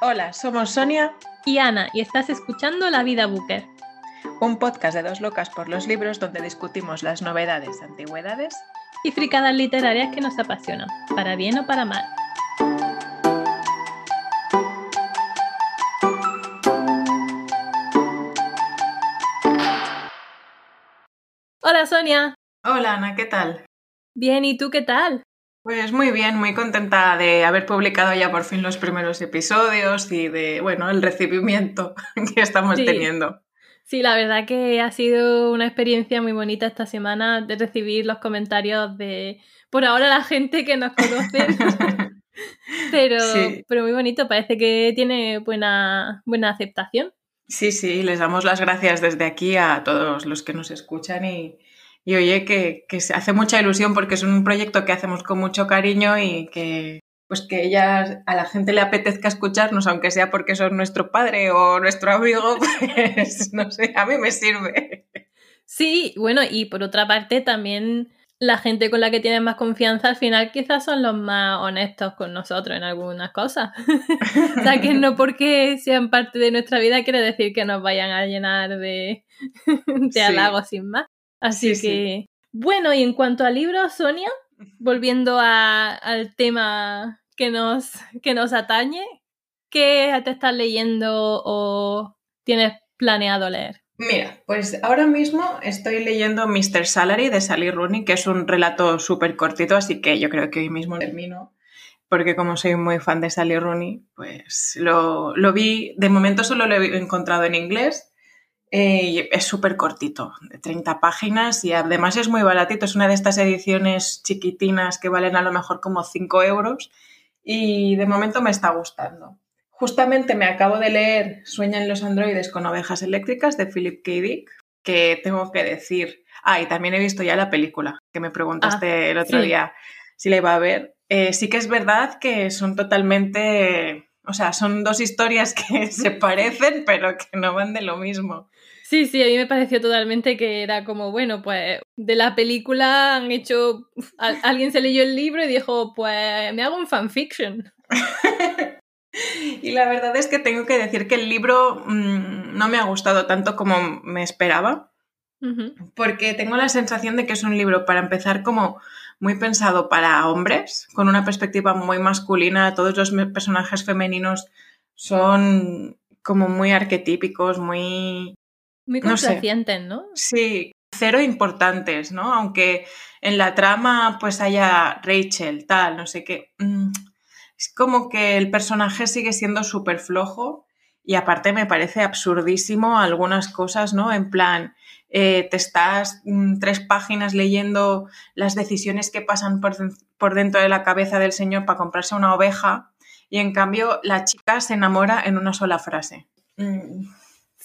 Hola, somos Sonia y Ana y estás escuchando La Vida Booker, un podcast de dos locas por los libros donde discutimos las novedades, antigüedades y fricadas literarias que nos apasionan, para bien o para mal. Hola Sonia. Hola Ana, ¿qué tal? Bien, ¿y tú qué tal? Pues muy bien, muy contenta de haber publicado ya por fin los primeros episodios y de, bueno, el recibimiento que estamos teniendo. Sí, la verdad que ha sido una experiencia muy bonita esta semana de recibir los comentarios de, por ahora, la gente que nos conoce. pero, pero muy bonito, parece que tiene buena, buena aceptación. Sí, sí, les damos las gracias desde aquí a todos los que nos escuchan y, y oye, que, se hace mucha ilusión porque es un proyecto que hacemos con mucho cariño y que pues que ella, a la gente le apetezca escucharnos, aunque sea porque son nuestro padre o nuestro amigo, pues no sé, a mí me sirve. Sí, bueno, y por otra parte también la gente con la que tienes más confianza al final quizás son los más honestos con nosotros en algunas cosas. o sea, que no porque sean parte de nuestra vida quiere decir que nos vayan a llenar de, de halagos sin más. Así que, bueno, y en cuanto a libros, Sonia, volviendo al tema que nos, que nos atañe, ¿qué te estás leyendo o tienes planeado leer? Mira, pues ahora mismo estoy leyendo Mr. Salary de Sally Rooney, que es un relato súper cortito, así que yo creo que hoy mismo termino, porque como soy muy fan de Sally Rooney, pues lo, lo vi, de momento solo lo he encontrado en inglés eh, es súper cortito, de 30 páginas y además es muy baratito. Es una de estas ediciones chiquitinas que valen a lo mejor como 5 euros y de momento me está gustando. Justamente me acabo de leer Sueñan los androides con ovejas eléctricas de Philip K. Dick, que tengo que decir. Ah, y también he visto ya la película, que me preguntaste ah, el otro día si la iba a ver. Eh, sí que es verdad que son totalmente, o sea, son dos historias que se parecen, pero que no van de lo mismo. Sí, sí, a mí me pareció totalmente que era como, bueno, pues de la película han hecho, alguien se leyó el libro y dijo, pues me hago un fanfiction. y la verdad es que tengo que decir que el libro mm, no me ha gustado tanto como me esperaba, porque tengo la sensación de que es un libro, para empezar, como muy pensado para hombres, con una perspectiva muy masculina, todos los personajes femeninos son como muy arquetípicos, muy muy complacientes, ¿no? Sí, cero importantes, ¿no? Aunque en la trama pues haya Rachel, tal, no sé qué. Mm, es como que el personaje sigue siendo súper flojo y aparte me parece absurdísimo algunas cosas, ¿no? En plan, eh, te estás mm, tres páginas leyendo las decisiones que pasan por, por, dentro de la cabeza del señor para comprarse una oveja y en cambio la chica se enamora en una sola frase. Mm,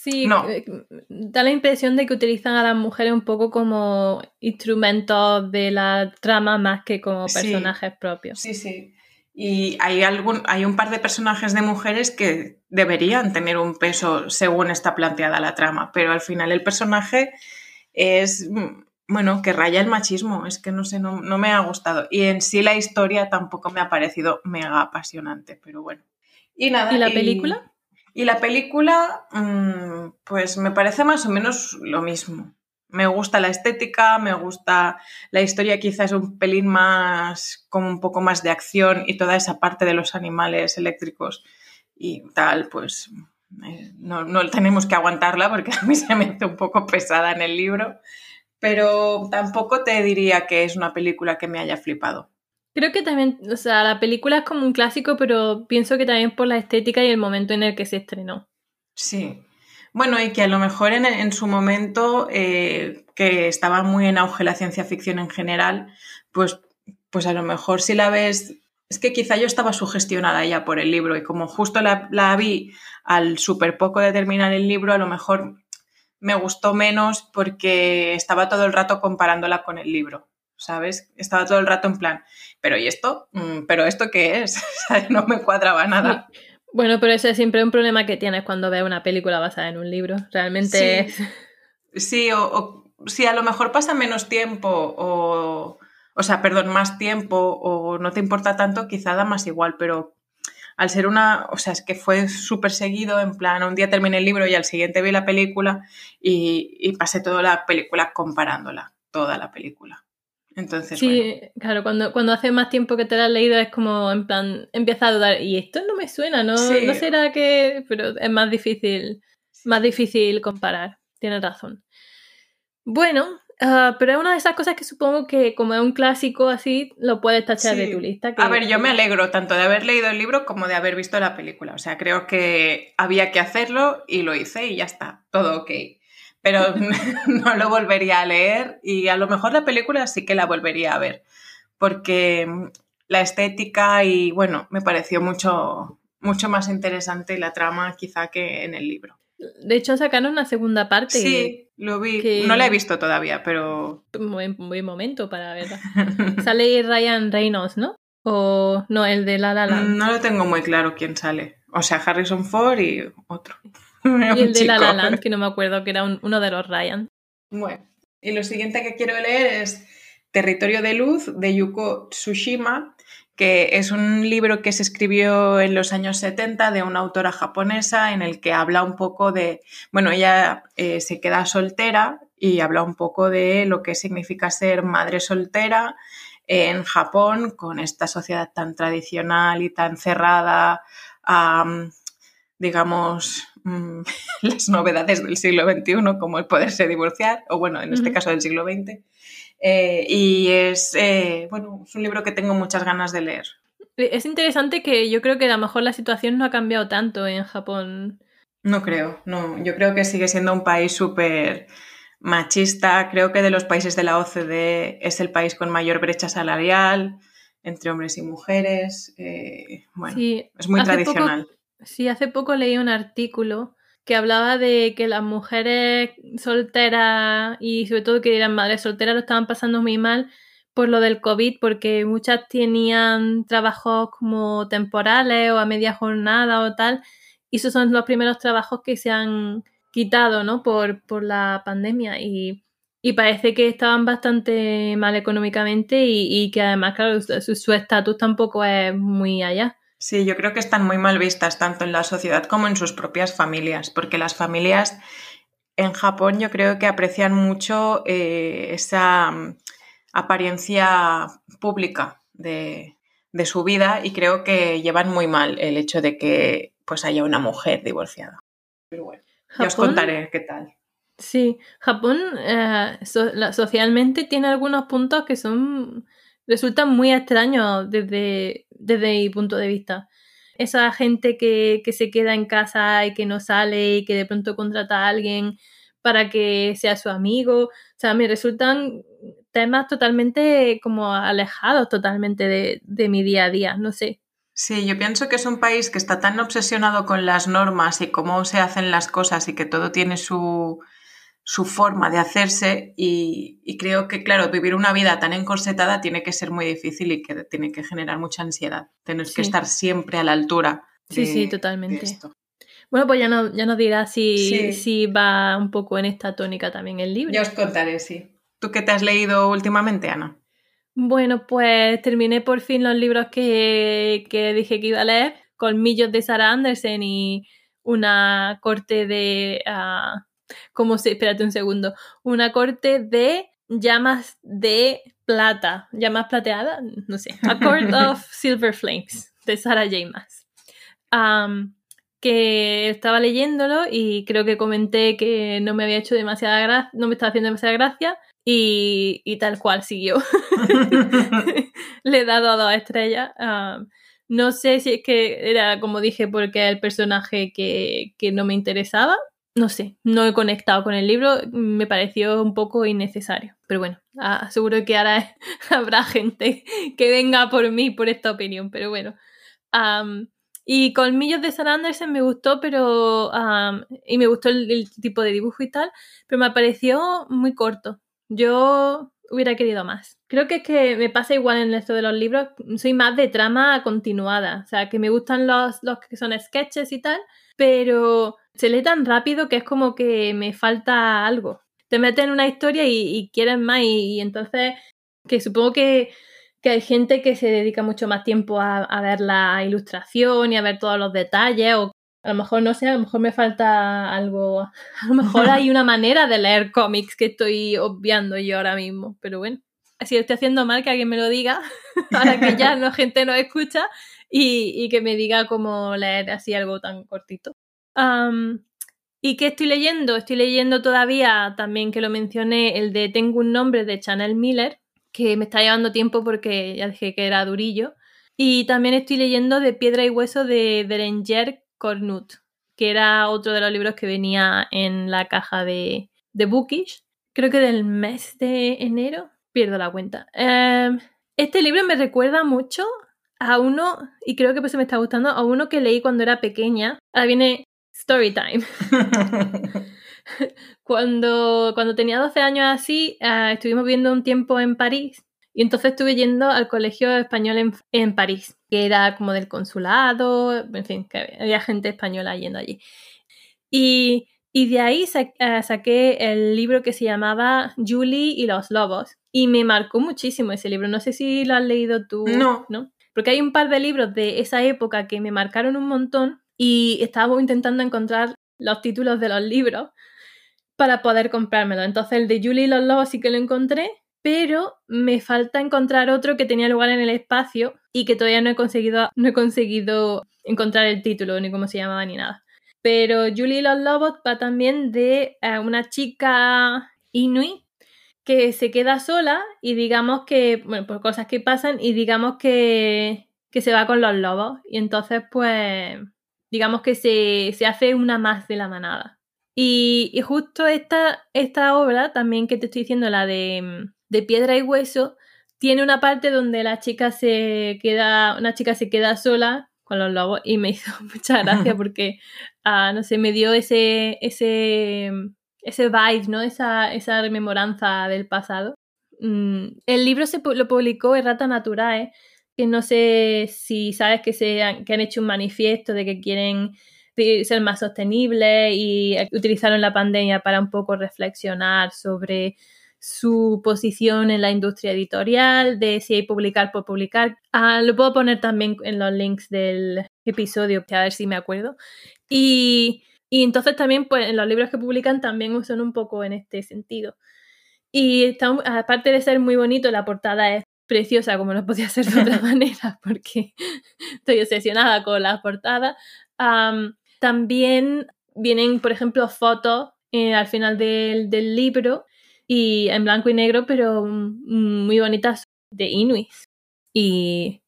Sí, eh, da la impresión de que utilizan a las mujeres un poco como instrumentos de la trama más que como personajes propios. Sí, sí. Y hay, algún, hay un par de personajes de mujeres que deberían tener un peso según está planteada la trama, pero al final el personaje es, bueno, que raya el machismo, es que no sé, no, no me ha gustado. Y en sí la historia tampoco me ha parecido mega apasionante, pero bueno. Y nada. ¿Y la película? Y la película, mm, pues me parece más o menos lo mismo. Me gusta la estética, me gusta la historia, quizás un pelín más, como un poco más de acción y toda esa parte de los animales eléctricos y tal, pues eh, no, no tenemos que aguantarla porque a mí se me hace un poco pesada en el libro, pero tampoco te diría que es una película que me haya flipado. Creo que también, o sea, la película es como un clásico, pero pienso que también por la estética y el momento en el que se estrenó. Sí. Bueno, y que a lo mejor en, su momento, eh, que estaba muy en auge la ciencia ficción en general, pues, pues a lo mejor si la ves, es que quizá yo estaba sugestionada ya por el libro y como justo la, la vi al súper poco de terminar el libro, a lo mejor me gustó menos porque estaba todo el rato comparándola con el libro. ¿Sabes? Estaba todo el rato en plan, pero ¿y esto? Mm, ¿Pero esto qué es? no me cuadraba nada. Bueno, pero ese es siempre un problema que tienes cuando ves una película basada en un libro. Realmente sí. Sí, o, si a lo mejor pasa menos tiempo o, o sea, perdón, más tiempo o no te importa tanto, quizá da más igual, pero al ser una, o sea, es que fue súper seguido, en plan, un día terminé el libro y al siguiente vi la película y, pasé toda la película comparándola, toda la película. Entonces, sí, claro, cuando, cuando hace más tiempo que te la has leído es como, en plan, empieza a dudar, y esto no me suena, ¿no? No será que... Pero es más difícil, más difícil comparar, tienes razón. Bueno, Ah, pero es una de esas cosas que supongo que como es un clásico así, lo puedes tachar de tu lista. A ver, yo me alegro tanto de haber leído el libro como de haber visto la película. O sea, creo que había que hacerlo y lo hice y ya está, todo ok. Pero no lo volvería a leer y a lo mejor la película sí que la volvería a ver. Porque la estética y bueno, me pareció mucho, mucho más interesante la trama quizá que en el libro. De hecho, sacaron una segunda parte. Sí, lo vi. No la he visto todavía, pero. Buen, buen momento para verla. sale Ryan Reynolds, ¿no? O no, el de La La Land. No lo tengo muy claro quién sale. O sea, Harrison Ford y otro. y el de La La Land, que no me acuerdo, que era uno de los Ryan. Bueno, y lo siguiente que quiero leer es Territorio de Luz de Yuko Tsushima, que es un libro que se escribió en los años 70 de una autora japonesa en el que habla un poco de, bueno, ella eh, se queda soltera y habla un poco de lo que significa ser madre soltera en Japón con esta sociedad tan tradicional y tan cerrada a, digamos, mm, las novedades del siglo XXI como el poderse divorciar, o bueno, en este caso del siglo XX. Eh, y es, eh, bueno, es un libro que tengo muchas ganas de leer. Es interesante que yo creo que a lo mejor la situación no ha cambiado tanto en Japón. No creo, no. Yo creo que sigue siendo un país súper machista. Creo que de los países de la OCDE es el país con mayor brecha salarial entre hombres y mujeres. Eh, bueno, es muy tradicional. Sí, hace poco leí un artículo que hablaba de que las mujeres solteras y sobre todo que eran madres solteras lo estaban pasando muy mal por lo del COVID, porque muchas tenían trabajos como temporales o a media jornada o tal, y esos son los primeros trabajos que se han quitado, ¿no? Por, por la pandemia y, y parece que estaban bastante mal económicamente y, y que además, claro, su estatus tampoco es muy allá. Sí, yo creo que están muy mal vistas tanto en la sociedad como en sus propias familias, porque las familias en Japón yo creo que aprecian mucho eh, esa mm, apariencia pública de, su vida y creo que llevan muy mal el hecho de que pues haya una mujer divorciada. Pero bueno, ya os contaré qué tal. Sí, Japón eh, socialmente tiene algunos puntos que son resultan muy extraños desde, desde mi punto de vista. Esa gente que, que se queda en casa y que no sale y que de pronto contrata a alguien para que sea su amigo. O sea, me resultan temas totalmente como alejados totalmente de, de, mi día a día, no sé. Sí, yo pienso que es un país que está tan obsesionado con las normas y cómo se hacen las cosas y que todo tiene su, su forma de hacerse y, creo que, claro, vivir una vida tan encorsetada tiene que ser muy difícil y que tiene que generar mucha ansiedad. Tener que estar siempre a la altura. sí, sí, totalmente. Bueno, pues ya, no, ya nos dirás si, si va un poco en esta tónica también el libro. Ya os contaré, sí. ¿Tú qué te has leído últimamente, Ana? Bueno, pues terminé por fin los libros que, que dije que iba a leer, Colmillos de Sarah Anderson y una corte de... Ah, como se, espérate un segundo, una corte de llamas de plata, llamas plateadas, no sé, A Court of Silver Flames de Sarah J. Maas. que estaba leyéndolo y creo que comenté que no me había hecho demasiada gracia, no me estaba haciendo demasiada gracia y, y tal cual siguió. Le he dado a dos estrellas. no sé si es que era, como dije, porque el personaje que, que no me interesaba no sé, no he conectado con el libro, me pareció un poco innecesario. Pero bueno, seguro que ahora habrá gente que venga por mí por esta opinión, pero bueno. y Colmillos de San Andersen me gustó, pero. y me gustó el, tipo de dibujo y tal, pero me pareció muy corto. Yo hubiera querido más. Creo que es que me pasa igual en esto de los libros, soy más de trama continuada, o sea, que me gustan los, los que son sketches y tal, pero se lee tan rápido que es como que me falta algo. Te meten en una historia y, y quieren más y, entonces que supongo que, que hay gente que se dedica mucho más tiempo a, ver la ilustración y a ver todos los detalles, o a lo mejor no sé, a lo mejor me falta algo, a lo mejor hay una manera de leer cómics que estoy obviando yo ahora mismo, pero bueno, si estoy haciendo mal, que alguien me lo diga, para que ya la gente no escucha y, que me diga cómo leer así algo tan cortito. ¿Y qué estoy leyendo? Estoy leyendo todavía, también que lo mencioné, el de Tengo un nombre de Chanel Miller, que me está llevando tiempo porque ya dije que era durillo. Y también estoy leyendo de Piedra y Hueso de Berenger Cornut, que era otro de los libros que venía en la caja de, de Bookish, creo que del mes de enero, pierdo la cuenta. Eh, este libro me recuerda mucho a uno, y creo que pues me está gustando, a uno que leí cuando era pequeña. Ahora viene Story Time. cuando, cuando tenía 12 años así, uh, estuvimos viviendo un tiempo en París y entonces estuve yendo al colegio español en, en, París, que era como del consulado, en fin, que había gente española yendo allí. Y, y de ahí sa uh, saqué el libro que se llamaba Julie y los lobos. Y me marcó muchísimo ese libro. No sé si lo has leído tú. No. ¿no? Porque hay un par de libros de esa época que me marcaron un montón y estábamos intentando encontrar los títulos de los libros para poder comprármelo. Entonces el de Julie y los lobos sí que lo encontré, pero me falta encontrar otro que tenía lugar en el espacio y que todavía no he conseguido, no he conseguido encontrar el título, ni cómo se llamaba, ni nada. Pero Julie y los lobos va también de uh, una chica inuit que se queda sola y digamos que, bueno, por cosas que pasan y digamos que, que se va con los lobos. Y entonces, pues, digamos que se, se hace una más de la manada. Y, y, justo esta, esta obra, también que te estoy diciendo, la de, de Piedra y Hueso, tiene una parte donde la chica se queda, una chica se queda sola con los lobos y me hizo mucha gracia porque, uh, no sé, me dio ese, ese, ese vibe, ¿no? Esa, esa rememoranza del pasado. Mm, el libro se lo publicó Errata Naturae, que no sé si sabes que, se han, que han hecho un manifiesto de que quieren ser más sostenibles y utilizaron la pandemia para un poco reflexionar sobre su posición en la industria editorial, de si hay publicar por publicar. Ah, lo puedo poner también en los links del episodio, a ver si me acuerdo. Y, y entonces también, pues, en los libros que publican también usan un poco en este sentido. Y está, aparte de ser muy bonito, la portada es preciosa como no podía ser de otra manera porque estoy obsesionada con las portadas. Um, también vienen, por ejemplo, fotos eh, al final del, del, libro y en blanco y negro, pero muy bonitas de Inuit. Y,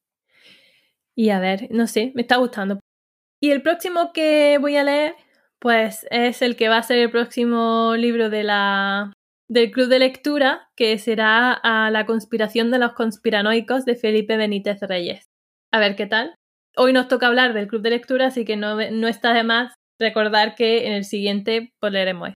y a ver, no sé, me está gustando. Y el próximo que voy a leer, pues es el que va a ser el próximo libro de la, del club de lectura, que será a La conspiración de los conspiranoicos de Felipe Benítez Reyes. A ver qué tal. Hoy nos toca hablar del club de lectura, así que no, no está de más recordar que en el siguiente pues, leeremos.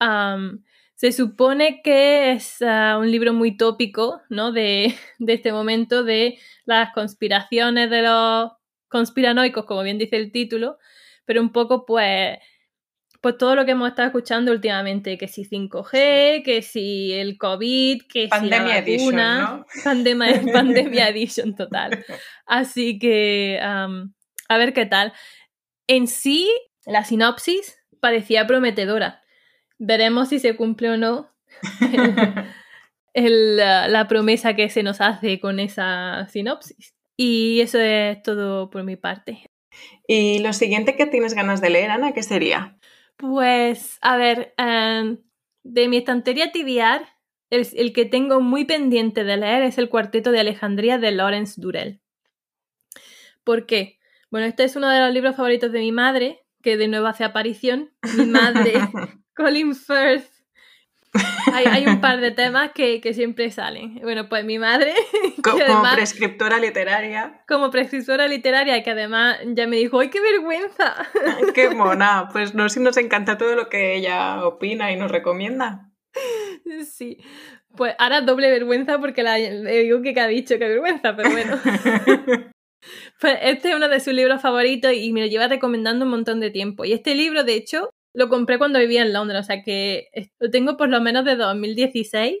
Um, se supone que es uh, un libro muy tópico, ¿no? De, de este momento de las conspiraciones de los conspiranoicos, como bien dice el título, pero un poco pues pues todo lo que hemos estado escuchando últimamente, que si 5G, que si el COVID, que pandemia si la vacuna, edition, ¿no? pandemia, pandemia edition total. Así que um, a ver qué tal. En sí, la sinopsis parecía prometedora. Veremos si se cumple o no el, el, la promesa que se nos hace con esa sinopsis. Y eso es todo por mi parte. ¿Y lo siguiente que tienes ganas de leer, Ana, qué sería? Pues, a ver, um, de mi estantería tibiar, el, el, que tengo muy pendiente de leer es el Cuarteto de Alejandría de Lawrence Durrell. ¿Por qué? Bueno, este es uno de los libros favoritos de mi madre, que de nuevo hace aparición. Mi madre, Colin Firth. Hay, hay, un par de temas que, que, siempre salen. Bueno, pues mi madre. Como, además, como, prescriptora literaria. Como prescriptora literaria, que además ya me dijo, ¡ay, qué vergüenza! ¡Qué mona! Pues no, si nos encanta todo lo que ella opina y nos recomienda. Sí. Pues ahora doble vergüenza porque la, le digo que ha dicho, qué vergüenza, pero bueno. pues este es uno de sus libros favoritos y me lo lleva recomendando un montón de tiempo. Y este libro, de hecho, lo compré cuando vivía en Londres, o sea que lo tengo por lo menos de 2016,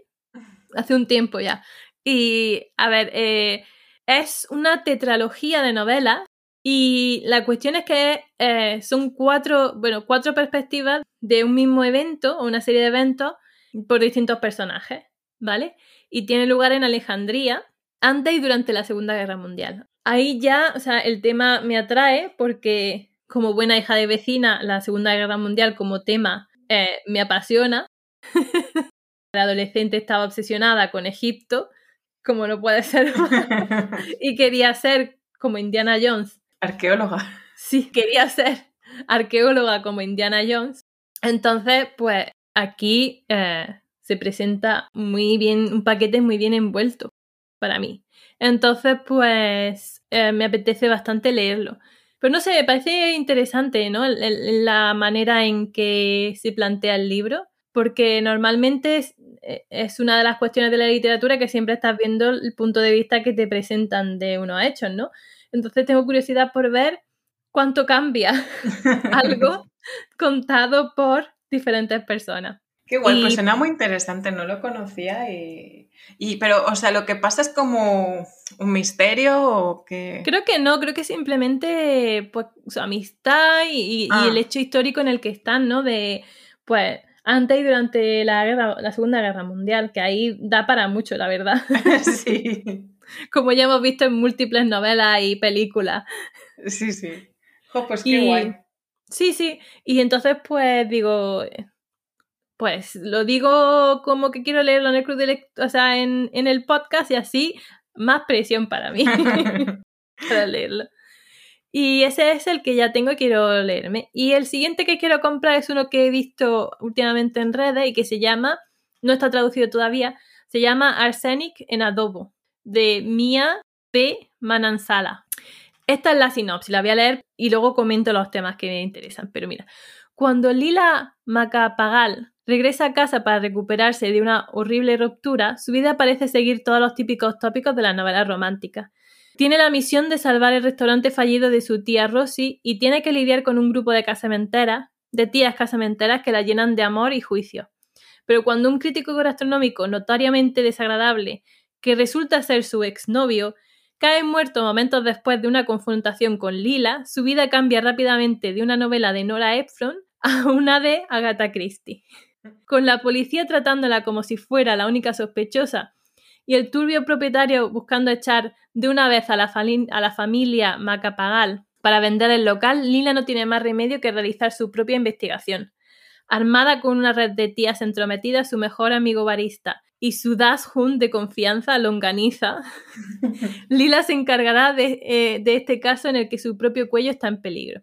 hace un tiempo ya. Y, a ver, eh, es una tetralogía de novelas y la cuestión es que eh, son cuatro, bueno, cuatro perspectivas de un mismo evento o una serie de eventos por distintos personajes, ¿vale? Y tiene lugar en Alejandría antes y durante la Segunda Guerra Mundial. Ahí ya, o sea, el tema me atrae porque como buena hija de vecina, la Segunda Guerra Mundial como tema eh, me apasiona. la adolescente estaba obsesionada con Egipto, como no puede ser, y quería ser como Indiana Jones Arqueóloga. Sí, quería ser arqueóloga como Indiana Jones. Entonces, pues aquí eh, se presenta muy bien, un paquete muy bien envuelto para mí. Entonces, pues eh, me apetece bastante leerlo. Pero no sé, me parece interesante, ¿no? La manera en que se plantea el libro, porque normalmente es, es, una de las cuestiones de la literatura que siempre estás viendo el punto de vista que te presentan de unos hechos, ¿no? Entonces tengo curiosidad por ver cuánto cambia algo contado por diferentes personas. Qué guay, pues suena muy interesante, no lo conocía y, pero, o sea, lo que pasa es como un misterio o que... Creo que no, creo que simplemente, pues, su amistad y, ah. el hecho histórico en el que están, ¿no? De, pues, antes y durante la, guerra, la Segunda Guerra Mundial, que ahí da para mucho, la verdad. sí. como ya hemos visto en múltiples novelas y películas. Sí, sí. pues qué guay. Sí, sí. Y entonces, pues digo, pues lo digo como que quiero leerlo en el club de o sea, en, en el podcast y así, más presión para mí para leerlo. Y ese es el que ya tengo y quiero leerme. Y el siguiente que quiero comprar es uno que he visto últimamente en redes y que se llama, no está traducido todavía, se llama Arsenic en adobo de Mia P. Manansala. Esta es la sinopsis, la voy a leer y luego comento los temas que me interesan. Pero mira, cuando Lila Macapagal regresa a casa para recuperarse de una horrible ruptura, su vida parece seguir todos los típicos tópicos de las novelas románticas. Tiene la misión de salvar el restaurante fallido de su tía Rosie y tiene que lidiar con un grupo de casamenteras, de tías casamenteras que la llenan de amor y juicio. Pero cuando un crítico gastronómico notoriamente desagradable que resulta ser su exnovio, cae muerto momentos después de una confrontación con Lila, su vida cambia rápidamente de una novela de Nora Ephron a una de Agatha Christie. Con la policía tratándola como si fuera la única sospechosa y el turbio propietario buscando echar de una vez a la, a la familia Macapagal para vender el local, Lila no tiene más remedio que realizar su propia investigación. Armada con una red de tías entrometidas, su mejor amigo barista y su Das Hun de confianza, longaniza, Lila se encargará eh, de, este caso en el que su propio cuello está en peligro.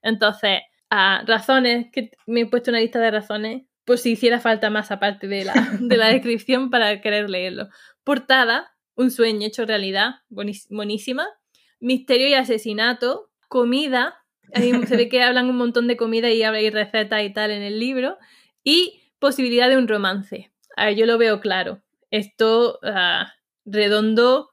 Entonces, a razones, que me he puesto una lista de razones, pues si hiciera falta más aparte de la, de la descripción para querer leerlo. Portada, un sueño hecho realidad, buenísima. Misterio y asesinato, comida, se ve que hablan un montón de comida y hay recetas y tal en el libro, y posibilidad de un romance yo lo veo claro. Esto ah, redondo.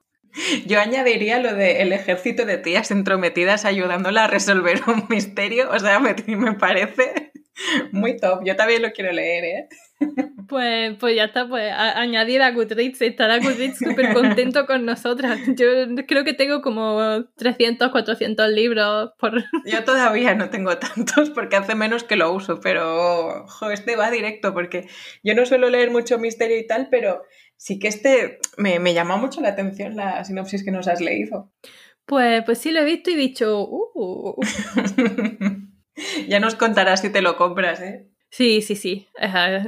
Yo añadiría lo del ejército de tías entrometidas ayudándola a resolver un misterio. O sea, me, me parece muy top. Yo también lo quiero leer, ¿eh? Pues, pues ya está, pues añadir a Goodreads, estará Goodreads súper contento con nosotras. Yo creo que tengo como 300, 400 libros por... Yo todavía no tengo tantos porque hace menos que lo uso, pero este va directo porque yo no suelo leer mucho misterio y tal, pero sí que este me, me llama mucho la atención la sinopsis que nos has leído. Pues, pues sí lo he visto y he dicho, uh. ya nos contarás si te lo compras, ¿eh? Sí, sí, sí.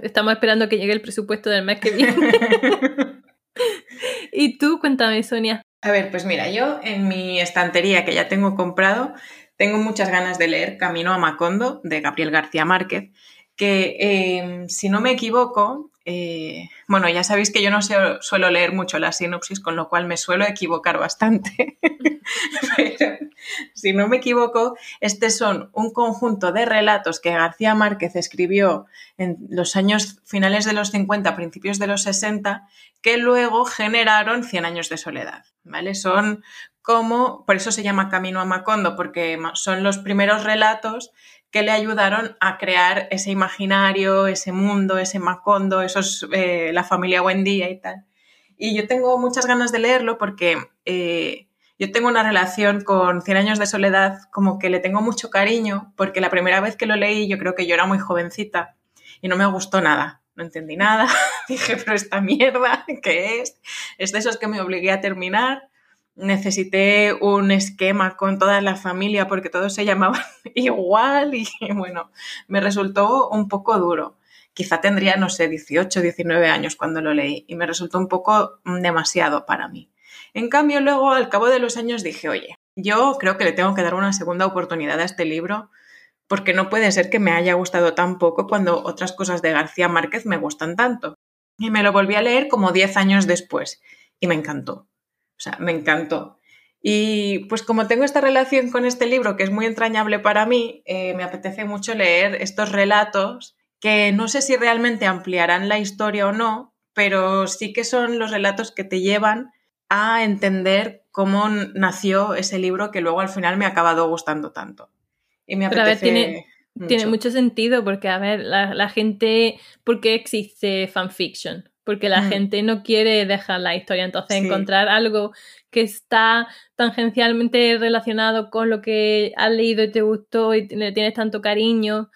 Estamos esperando que llegue el presupuesto del mes que viene. y tú, cuéntame, Sonia. A ver, pues mira, yo en mi estantería que ya tengo comprado, tengo muchas ganas de leer Camino a Macondo de Gabriel García Márquez, que em, si no me equivoco, eh, bueno, ya sabéis que yo no suelo leer mucho la sinopsis, con lo cual me suelo equivocar bastante. Pero si no me equivoco, estos son un conjunto de relatos que García Márquez escribió en los años finales de los 50, principios de los 60, que luego generaron Cien años de soledad. ¿Vale? Son como, por eso se llama Camino a Macondo, porque son los primeros relatos que le ayudaron a crear ese imaginario, ese mundo, ese Macondo, esos, eh, la familia Buendía y tal. Y yo tengo muchas ganas de leerlo porque eh, yo tengo una relación con Cien años de soledad como que le tengo mucho cariño porque la primera vez que lo leí yo creo que yo era muy jovencita y no me gustó nada. No entendí nada. Dije, pero esta mierda, ¿qué es? Es de esos que me obligué a terminar necesité un esquema con toda la familia porque todos se llamaban igual y bueno, me resultó un poco duro. Quizá tendría, no sé, 18, 19 años cuando lo leí y me resultó un poco demasiado para mí. En cambio, luego, al cabo de los años, dije, oye, yo creo que le tengo que dar una segunda oportunidad a este libro porque no puede ser que me haya gustado tan poco cuando otras cosas de García Márquez me gustan tanto. Y me lo volví a leer como 10 años después y me encantó. O sea, me encantó. Y pues como tengo esta relación con este libro que es muy entrañable para mí, eh, me apetece mucho leer estos relatos que no sé si realmente ampliarán la historia o no, pero sí que son los relatos que te llevan a entender cómo nació ese libro que luego al final me ha acabado gustando tanto. Y me apetece... tiene, mucho. tiene mucho sentido porque, a ver, la, la gente, ¿por qué existe fanfiction? Porque la mm. gente no quiere dejar la historia. Entonces, encontrar algo que está tangencialmente relacionado con lo que has leído y te gustó y le tienes tanto cariño.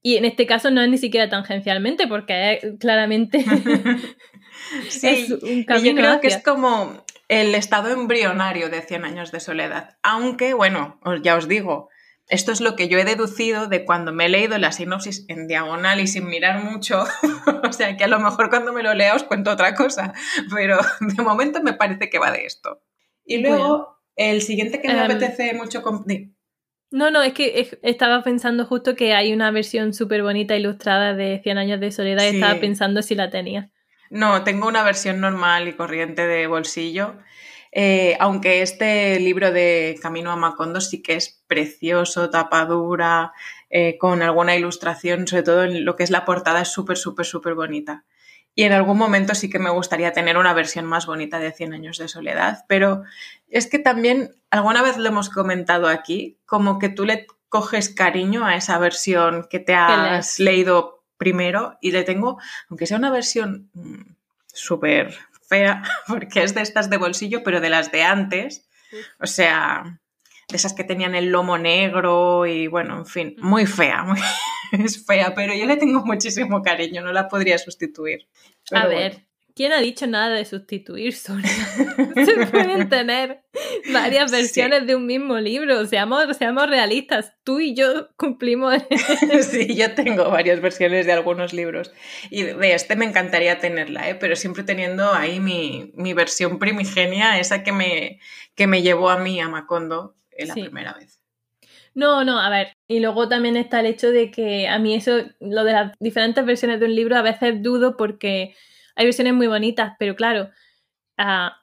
y en este caso no es ni siquiera tangencialmente, porque es claramente sí, es un camino. yo creo que es como el estado embrionario de 100 años de soledad. Aunque, bueno, ya os digo, esto es lo que yo he deducido de cuando me he leído la sinopsis en diagonal y sin mirar mucho. o sea que a lo mejor cuando me lo lea os cuento otra cosa, pero de momento me parece que va de esto. Y luego, el siguiente que me em, apetece mucho... No, no, es que estaba pensando justo que hay una versión súper bonita ilustrada de 100 años de soledad y estaba pensando si la tenía. No, tengo una versión normal y corriente de bolsillo eh, aunque este libro de Camino a Macondo sí que es precioso, tapadura, eh, con alguna ilustración, sobre todo en lo que es la portada, es súper, súper, súper bonita. Y en algún momento sí que me gustaría tener una versión más bonita de Cien años de soledad, pero es que también alguna vez lo hemos comentado aquí, como que tú le coges cariño a esa versión que te has leído primero y le tengo, aunque sea una versión mm, súper fea, porque es de estas de bolsillo, pero de las de antes. O sea, de esas que tenían el lomo negro y bueno, en fin, muy fea, es fea, pero yo le tengo muchísimo cariño, no la podría sustituir. a ver, ¿Quién ha dicho nada de sustituir, Sonia? Se pueden tener varias versiones de un mismo libro. Seamos, seamos realistas. Tú y yo cumplimos. sí, yo tengo varias versiones de algunos libros. Y de este me encantaría tenerla, ¿eh? pero siempre teniendo ahí mi, versión primigenia, esa que me, que me llevó a mí a Macondo la primera vez. No, no, a ver. Y luego también está el hecho de que a mí eso, lo de las diferentes versiones de un libro, a veces dudo porque hay versiones muy bonitas, pero claro,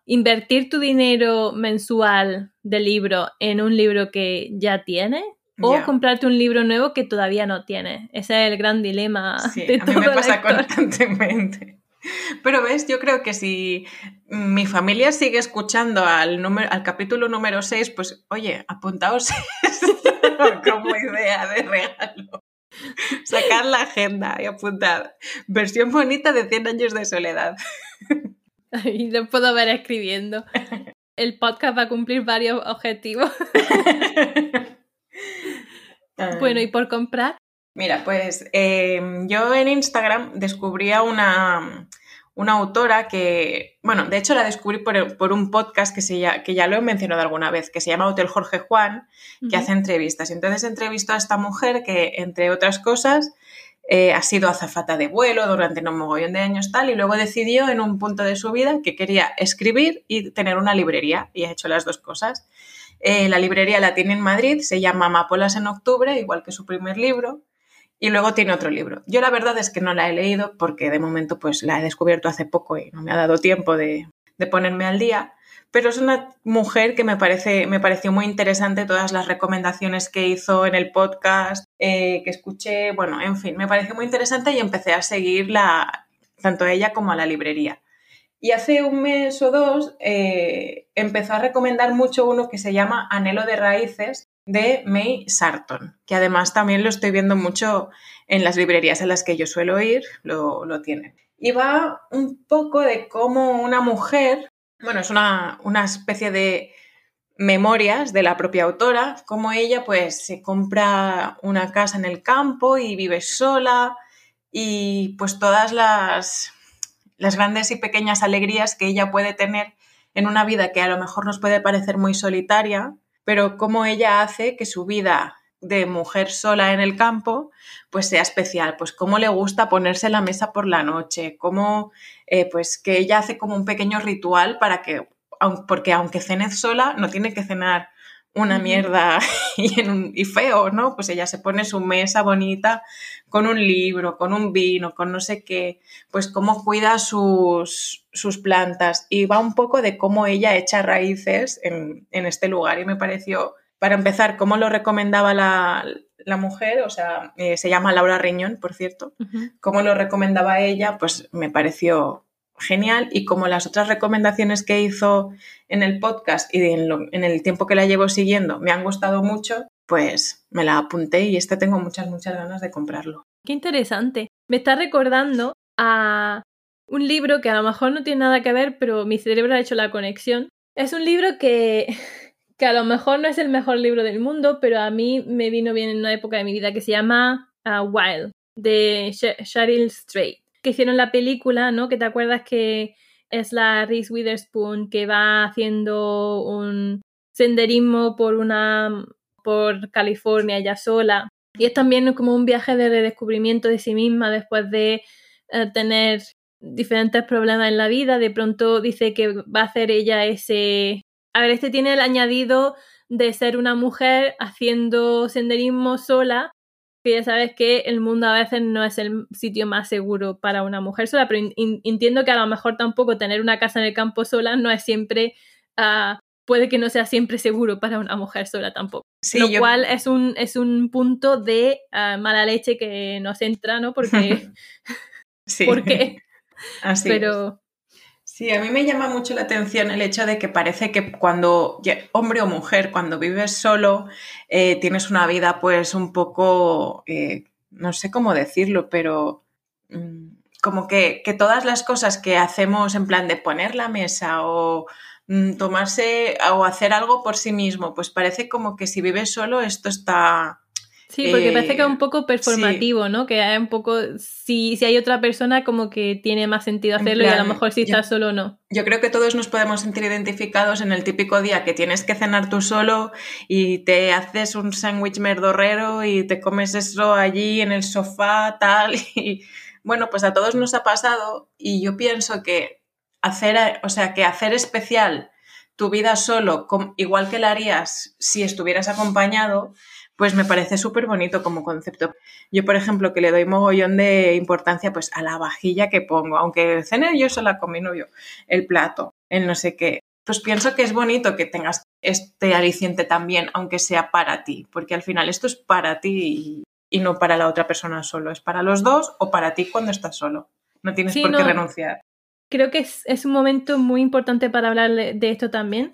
invertir tu dinero mensual de libro en un libro que ya tienes o comprarte un libro nuevo que todavía no tienes. Ese es el gran dilema. Sí, a mí me pasa constantemente. Pero ves, yo creo que si mi familia sigue escuchando al, número, al capítulo número 6, pues oye, apuntaos como idea de regalo. Sacar la agenda y apuntar. Versión bonita de 100 años de soledad. Y lo puedo ver escribiendo. El podcast va a cumplir varios objetivos. bueno, ¿y por comprar? Mira, pues em, yo en Instagram descubría una, una autora que, bueno, de hecho la descubrí por, un podcast que, se ya, que ya lo he mencionado alguna vez, que se llama Hotel Jorge Juan, que hace entrevistas. Y entonces entrevistó a esta mujer que, entre otras cosas, eh, ha sido azafata de vuelo durante un mogollón de años tal, y luego decidió en un punto de su vida que quería escribir y tener una librería, y ha hecho las dos cosas. Eh, la librería la tiene en Madrid, se llama Amapolas en Octubre, igual que su primer libro, y luego tiene otro libro. Yo la verdad es que no la he leído porque de momento pues la he descubierto hace poco y no me ha dado tiempo de, ponerme al día. Pero es una mujer que me, parece, me pareció muy interesante todas las recomendaciones que hizo en el podcast, eh, que escuché, bueno, en fin, me pareció muy interesante y empecé a seguirla tanto a ella como a la librería. Y hace un mes o dos eh, empezó a recomendar mucho uno que se llama Anhelo de Raíces, de May Sarton, que además también lo estoy viendo mucho en las librerías en las que yo suelo ir, lo, lo tienen. y va un poco de cómo una mujer, bueno, es una, una especie de memorias de la propia autora, cómo ella pues se compra una casa en el campo y vive sola y pues todas las, las grandes y pequeñas alegrías que ella puede tener en una vida que a lo mejor nos puede parecer muy solitaria, pero cómo ella hace que su vida de mujer sola en el campo, pues sea especial, pues cómo le gusta ponerse la mesa por la noche, cómo, eh, pues que ella hace como un pequeño ritual para que, porque aunque cene sola, no tiene que cenar una mierda y, en y, feo, ¿no? Pues ella se pone su mesa bonita con un libro, con un vino, con no sé qué, pues cómo cuida sus, sus plantas y va un poco de cómo ella echa raíces en, en este lugar y me pareció para empezar, ¿cómo lo recomendaba la, mujer? O sea, eh, se llama Laura Riñón, por cierto. ¿Cómo lo recomendaba ella? Pues me pareció genial y como las otras recomendaciones que hizo en el podcast y en, el tiempo que la llevo siguiendo me han gustado mucho, pues me la apunté y este tengo muchas, muchas ganas de comprarlo. Qué interesante. Me está recordando a un libro que a lo mejor no tiene nada que ver, pero mi cerebro ha hecho la conexión. Es un libro que que a lo mejor no es el mejor libro del mundo, pero a mí me vino bien en una época de mi vida que se llama uh, Wild, de Cheryl Strait, que hicieron la película, ¿no? Que te acuerdas que es la Reese Witherspoon que va haciendo un senderismo por una por California ya sola. Y es también como un viaje de redescubrimiento de sí misma después de eh, tener diferentes problemas en la vida. De pronto dice que va a hacer ella ese a ver, este tiene el añadido de ser una mujer haciendo senderismo sola, que ya sabes que el mundo a veces no es el sitio más seguro para una mujer sola, pero entiendo que a lo mejor tampoco tener una casa en el campo sola no es siempre, uh, puede que no sea siempre seguro para una mujer sola tampoco. Sí, Lo cual es un, es un punto de uh, mala leche que nos entra, ¿no? Porque... sí. Porque... Así pero... Sí, a mí me llama mucho la atención el hecho de que parece que cuando, hombre o mujer, cuando vives solo, eh, tienes una vida pues un poco, eh, no sé cómo decirlo, pero mm, como que, que, todas las cosas que hacemos en plan de poner la mesa o mm, tomarse o hacer algo por sí mismo, pues parece como que si vives solo esto está Sí, porque parece que es un eh, poco performativo, ¿no? Que hay un poco, si, si hay otra persona como que tiene más sentido hacerlo y a lo mejor si estás solo no. Yo creo que todos nos podemos sentir identificados en el típico día que tienes que cenar tú solo y te haces un sándwich merdorrero y te comes eso allí en el sofá, tal. Y bueno, pues a todos nos ha pasado y yo pienso que hacer, o sea, que hacer especial tu vida solo, igual que la harías si estuvieras acompañado, pues me parece súper bonito como concepto. Yo, por ejemplo, que le doy mogollón de importancia pues a la vajilla que pongo, aunque cene yo sola con mi novio, el plato, el no sé qué, pues pienso que es bonito que tengas este aliciente también, aunque sea para ti, porque al final esto es para ti y, no para la otra persona solo, es para los dos o para ti cuando estás solo. No tienes por qué renunciar. Creo que es, un momento muy importante para hablar de esto también,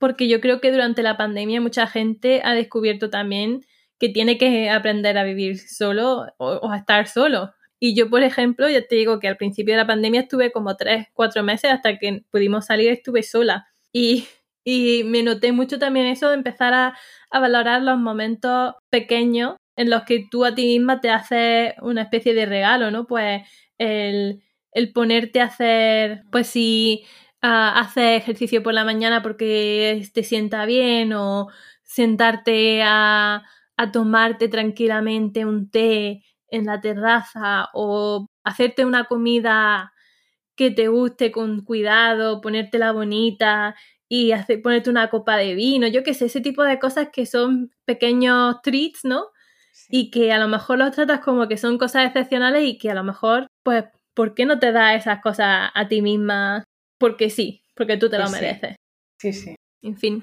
porque yo creo que durante la pandemia mucha gente ha descubierto también que tiene que aprender a vivir solo o, a estar solo. Y yo, por ejemplo, ya te digo que al principio de la pandemia estuve como tres, cuatro meses hasta que pudimos salir, estuve sola. Y, y me noté mucho también eso de empezar a, a valorar los momentos pequeños en los que tú a ti misma te haces una especie de regalo, ¿no? Pues el, el ponerte a hacer, pues si hacer ejercicio por la mañana porque te sienta bien o sentarte a, a tomarte tranquilamente un té en la terraza o hacerte una comida que te guste con cuidado, ponértela bonita y hacer, ponerte una copa de vino, yo qué sé, ese tipo de cosas que son pequeños treats, ¿no? Y que a lo mejor los tratas como que son cosas excepcionales y que a lo mejor, pues, ¿por qué no te das esas cosas a ti misma porque sí, porque tú te lo pues mereces. Sí. sí, En fin.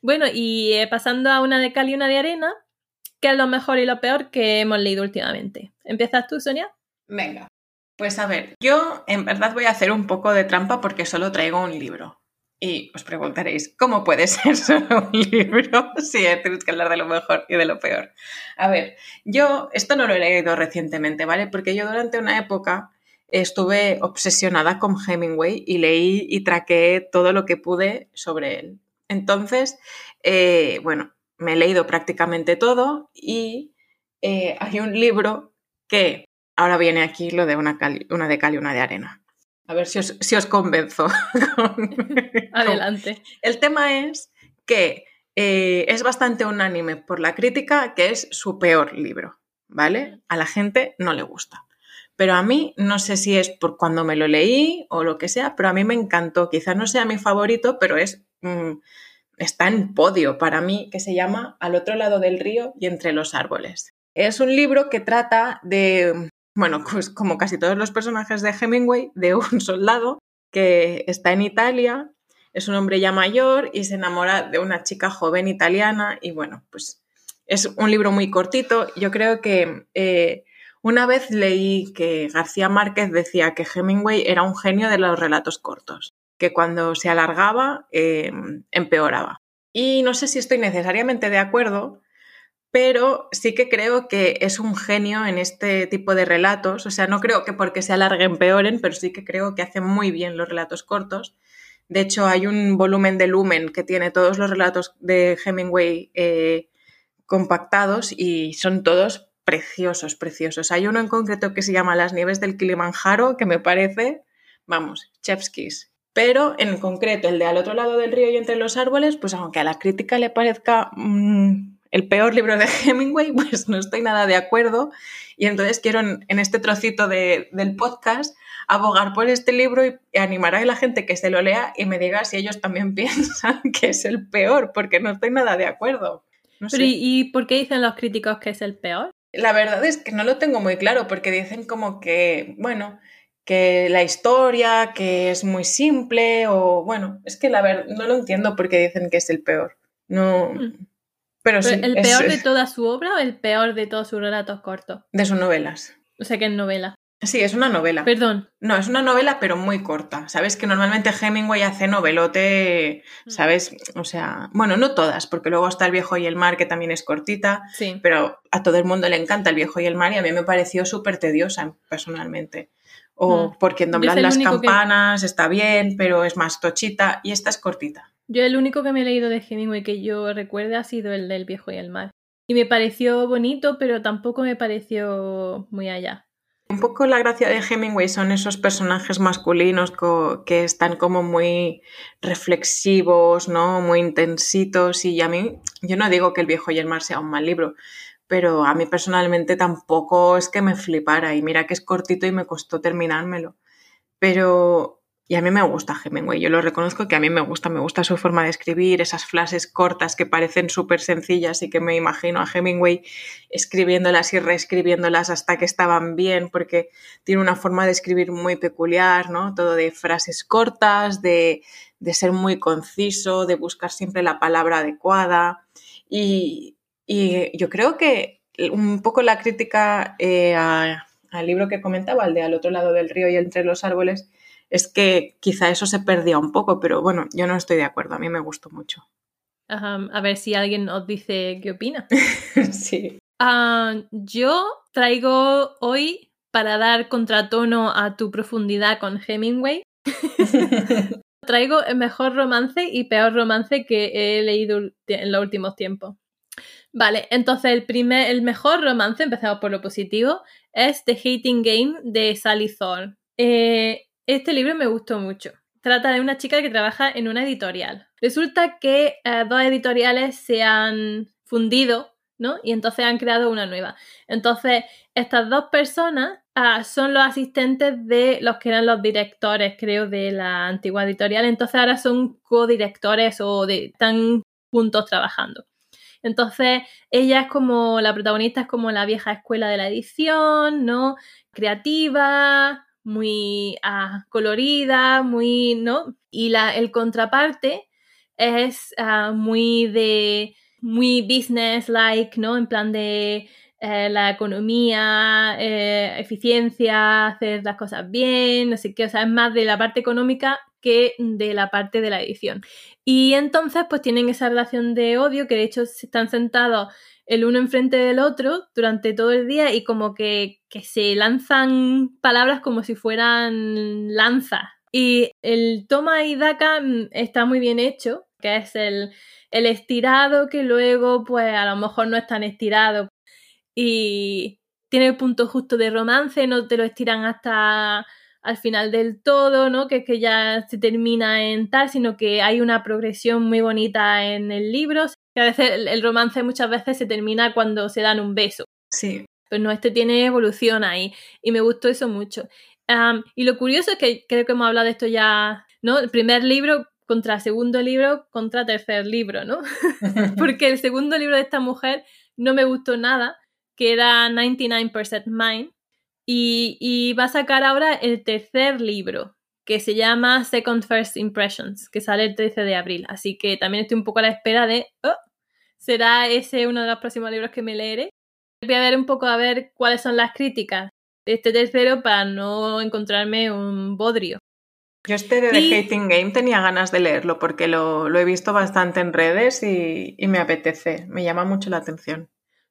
Bueno, y eh, pasando a una de cal y una de arena, ¿qué es lo mejor y lo peor que hemos leído últimamente? ¿Empiezas tú, Sonia? Venga. Pues a ver, yo en verdad voy a hacer un poco de trampa porque solo traigo un libro. Y os preguntaréis, ¿cómo puede ser solo un libro si tienes que hablar de lo mejor y de lo peor? A ver, yo esto no lo he leído recientemente, ¿vale? Porque yo durante una época estuve obsesionada con Hemingway y leí y traqué todo lo que pude sobre él. Entonces, eh, bueno, me he leído prácticamente todo y eh, hay un libro que ahora viene aquí lo de una, una de cal y una de arena. A ver si os, si os convenzo. Adelante. El tema es que eh, es bastante unánime por la crítica que es su peor libro, ¿vale? A la gente no le gusta. Pero a mí, no sé si es por cuando me lo leí o lo que sea, pero a mí me encantó. Quizás no sea mi favorito, pero es mm, está en podio para mí, que se llama Al otro lado del río y entre los árboles. Es un libro que trata de, bueno, pues como casi todos los personajes de Hemingway, de un soldado que está en Italia, es un hombre ya mayor y se enamora de una chica joven italiana y bueno, pues es un libro muy cortito. Yo creo que eh, una vez leí que García Márquez decía que Hemingway era un genio de los relatos cortos, que cuando se alargaba eh, empeoraba. Y no sé si estoy necesariamente de acuerdo, pero sí que creo que es un genio en este tipo de relatos. O sea, no creo que porque se alarguen peoren, pero sí que creo que hace muy bien los relatos cortos. De hecho, hay un volumen de Lumen que tiene todos los relatos de Hemingway eh, compactados y son todos preciosos, preciosos. Hay uno en concreto que se llama Las nieves del Kilimanjaro, que me parece, vamos, chefskis. Pero en concreto, el de Al otro lado del río y entre los árboles, pues aunque a la crítica le parezca mm, el peor libro de Hemingway, pues no estoy nada de acuerdo. Y entonces quiero en, este trocito del podcast abogar por este libro y, animar a la gente que se lo lea y me diga si ellos también piensan que es el peor, porque no estoy nada de acuerdo. ¿y por qué dicen los críticos que es el peor? La verdad es que no lo tengo muy claro porque dicen como que, bueno, que la historia, que es muy simple o, bueno, es que la verdad no lo entiendo porque dicen que es el peor. No. Hmm. Pero, sí, ¿El peor de toda su obra o el peor de todos sus relatos cortos? De sus novelas. O sea que es novela. Sí, es una novela. Perdón. No, es una novela, pero muy corta. Sabes que normalmente Hemingway hace novelote, mm. ¿sabes? O sea, bueno, no todas, porque luego está El viejo y el mar, que también es cortita, sí. pero a todo el mundo le encanta El viejo y el mar y a mí me pareció súper tediosa personalmente. O mm. porque en doblar las campanas está bien, pero es más tochita y esta es cortita. Yo el único que me he leído de Hemingway que yo recuerde ha sido el del viejo y el mar. Y me pareció bonito, pero tampoco me pareció muy allá. Un poco la gracia de Hemingway son esos personajes masculinos que están como muy reflexivos, ¿no? Muy intensitos y a mí, yo no digo que El viejo y el mar sea un mal libro, pero a mí personalmente tampoco es que me flipara y mira que es cortito y me costó terminármelo. Pero y a mí me gusta Hemingway, yo lo reconozco que a mí me gusta, me gusta su forma de escribir, esas frases cortas que parecen súper sencillas y que me imagino a Hemingway escribiéndolas y reescribiéndolas hasta que estaban bien, porque tiene una forma de escribir muy peculiar, ¿no? Todo de frases cortas, de, ser muy conciso, de buscar siempre la palabra adecuada. Y, yo creo que un poco la crítica eh, al libro que comentaba, al de Al otro lado del río y entre los árboles, es que quizá eso se perdía un poco, pero bueno, yo no estoy de acuerdo, a mí me gustó mucho. a ver si alguien os dice qué opina. sí. Ah, yo traigo hoy, para dar contratono a tu profundidad con Hemingway, traigo el mejor romance y peor romance que he leído en los últimos tiempos. Vale, entonces el primer, el mejor romance, empezamos por lo positivo, es The Hating Game de Sally Thorne. Eh, este libro me gustó mucho. Trata de una chica que trabaja en una editorial. Resulta que eh, dos editoriales se han fundido, ¿no? Y entonces han creado una nueva. Entonces, estas dos personas ah, son los asistentes de los que eran los directores, creo, de la antigua editorial. Entonces ahora son codirectores o están juntos trabajando. Entonces, ella es como, la protagonista es como la vieja escuela de la edición, ¿no? Creativa, muy ah, colorida, muy, ¿no? Y la, el contraparte es ah, muy de, muy business-like, ¿no? En plan de eh, la economía, eh, eficiencia, hacer las cosas bien, no sé qué, o sea, es más de la parte económica que de la parte de la edición. Y entonces pues tienen esa relación de odio que de hecho están sentados el uno enfrente del otro durante todo el día y como que, que se lanzan palabras como si fueran lanzas. Y el toma y daca mm, está muy bien hecho, que es el, el estirado que luego pues a lo mejor no es tan estirado. Y tiene el punto justo de romance, no te lo estiran hasta al final del todo, ¿no? Que es que ya se termina en tal, sino que hay una progresión muy bonita en el libro. Que a veces el romance muchas veces se termina cuando se dan un beso. Sí. Pues no, este tiene evolución ahí. Y me gustó eso mucho. y lo curioso es que creo que hemos hablado de esto ya, ¿no? El primer libro contra segundo libro contra tercer libro, ¿no? Porque el segundo libro de esta mujer no me gustó nada, que era 99% Mine, y, va a sacar ahora el tercer libro, que se llama Second First Impressions, que sale el 13 de abril. Así que también estoy un poco a la espera de, oh, ¿será ese uno de los próximos libros que me leeré? Voy a ver un poco a ver cuáles son las críticas de este tercero para no encontrarme un bodrio. Yo este de The Hating Game tenía ganas de leerlo porque lo, he visto bastante en redes y, y me apetece, me llama mucho la atención.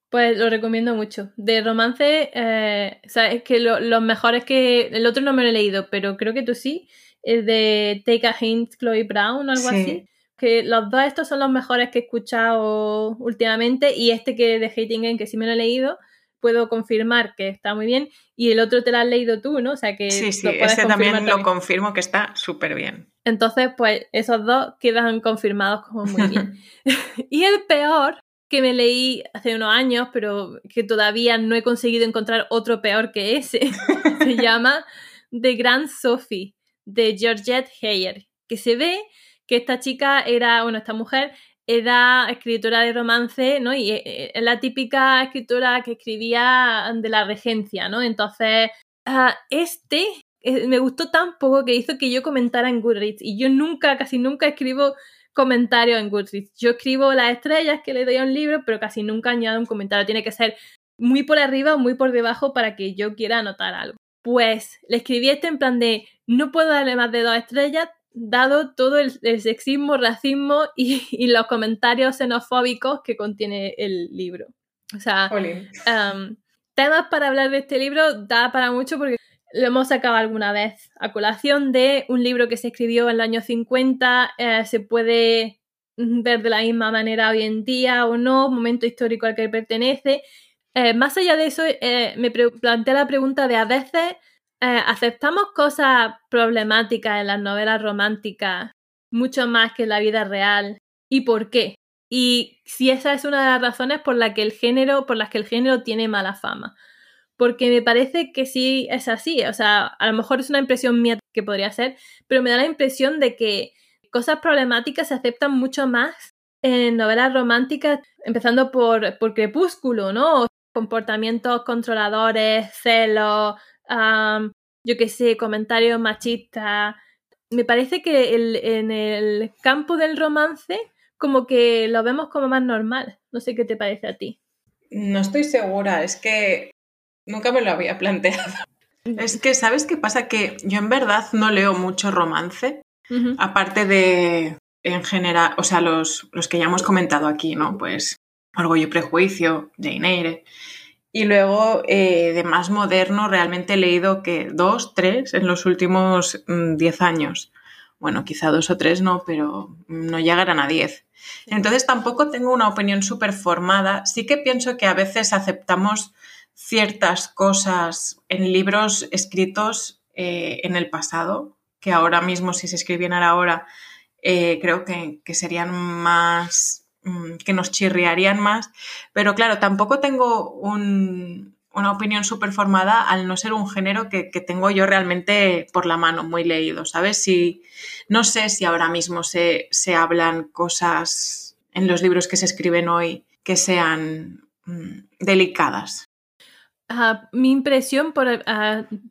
Pues lo recomiendo mucho. De romance, eh, es que los mejores que. El otro no me lo he leído, pero creo que tú sí. El de Take a Hint, Chloe Brown o algo así. Que los dos estos son los mejores que he escuchado últimamente. Y este que de Hating que sí me lo he leído, puedo confirmar que está muy bien. Y el otro te lo has leído tú, ¿no? O sea que. Sí, sí, ese también, lo confirmo que está súper bien. Entonces, pues esos dos quedan confirmados como muy bien. y el peor que me leí hace unos años, pero que todavía no he conseguido encontrar otro peor que ese. se llama The Grand Sophie, de Georgette Heyer, que se ve que esta chica era, bueno, esta mujer era escritora de romance, ¿no? Y eh, es la típica escritora que escribía de la regencia, ¿no? Entonces, ah, este eh, me gustó tan poco que hizo que yo comentara en Goodreads y yo nunca, casi nunca escribo comentarios en Goodreads. Yo escribo las estrellas que le doy a un libro, pero casi nunca añado un comentario. Tiene que ser muy por arriba o muy por debajo para que yo quiera anotar algo. Pues le escribí este en plan de no puedo darle más de dos estrellas, dado todo el, sexismo, racismo y, los comentarios xenofóbicos que contiene el libro. O sea, um, temas para hablar de este libro da para mucho porque lo hemos sacado alguna vez a colación de un libro que se escribió en el año 50, eh, se puede ver de la misma manera hoy en día o no, momento histórico al que pertenece. Eh, más allá de eso, eh, me planteé la pregunta de a veces aceptamos cosas problemáticas en las novelas románticas mucho más que en la vida real y por qué. Y si esa es una de las razones por, la que el género, por las que el género tiene mala fama porque me parece que sí es así. O sea, a lo mejor es una impresión mía que podría ser, pero me da la impresión de que cosas problemáticas se aceptan mucho más en novelas románticas, empezando por, por Crepúsculo, ¿no? Comportamientos controladores, celos, yo qué sé, comentarios machistas. Me parece que en el campo del romance, como que lo vemos como más normal. No sé qué te parece a ti. No estoy segura, es que Nunca me lo había planteado. Es que, ¿sabes qué pasa? Que yo en verdad no leo mucho romance, aparte de, en general, o sea, los, los, que ya hemos comentado aquí, ¿no? Pues Orgullo y Prejuicio, Jane Eyre. Y luego, eh, de más moderno, realmente he leído que dos, tres en los últimos mm, diez años. Bueno, quizá dos o tres no, pero no llegarán a diez. Entonces tampoco tengo una opinión súper formada. Sí que pienso que a veces aceptamos ciertas cosas en libros escritos eh, en el pasado, que ahora mismo si se escribieran ahora eh, creo que, serían más, mm, que nos chirriarían más, pero claro, tampoco tengo una opinión súper formada al no ser un género que, tengo yo realmente por la mano, muy leído, ¿sabes? Si, no sé si ahora mismo se, se hablan cosas en los libros que se escriben hoy que sean mm, delicadas mi impresión por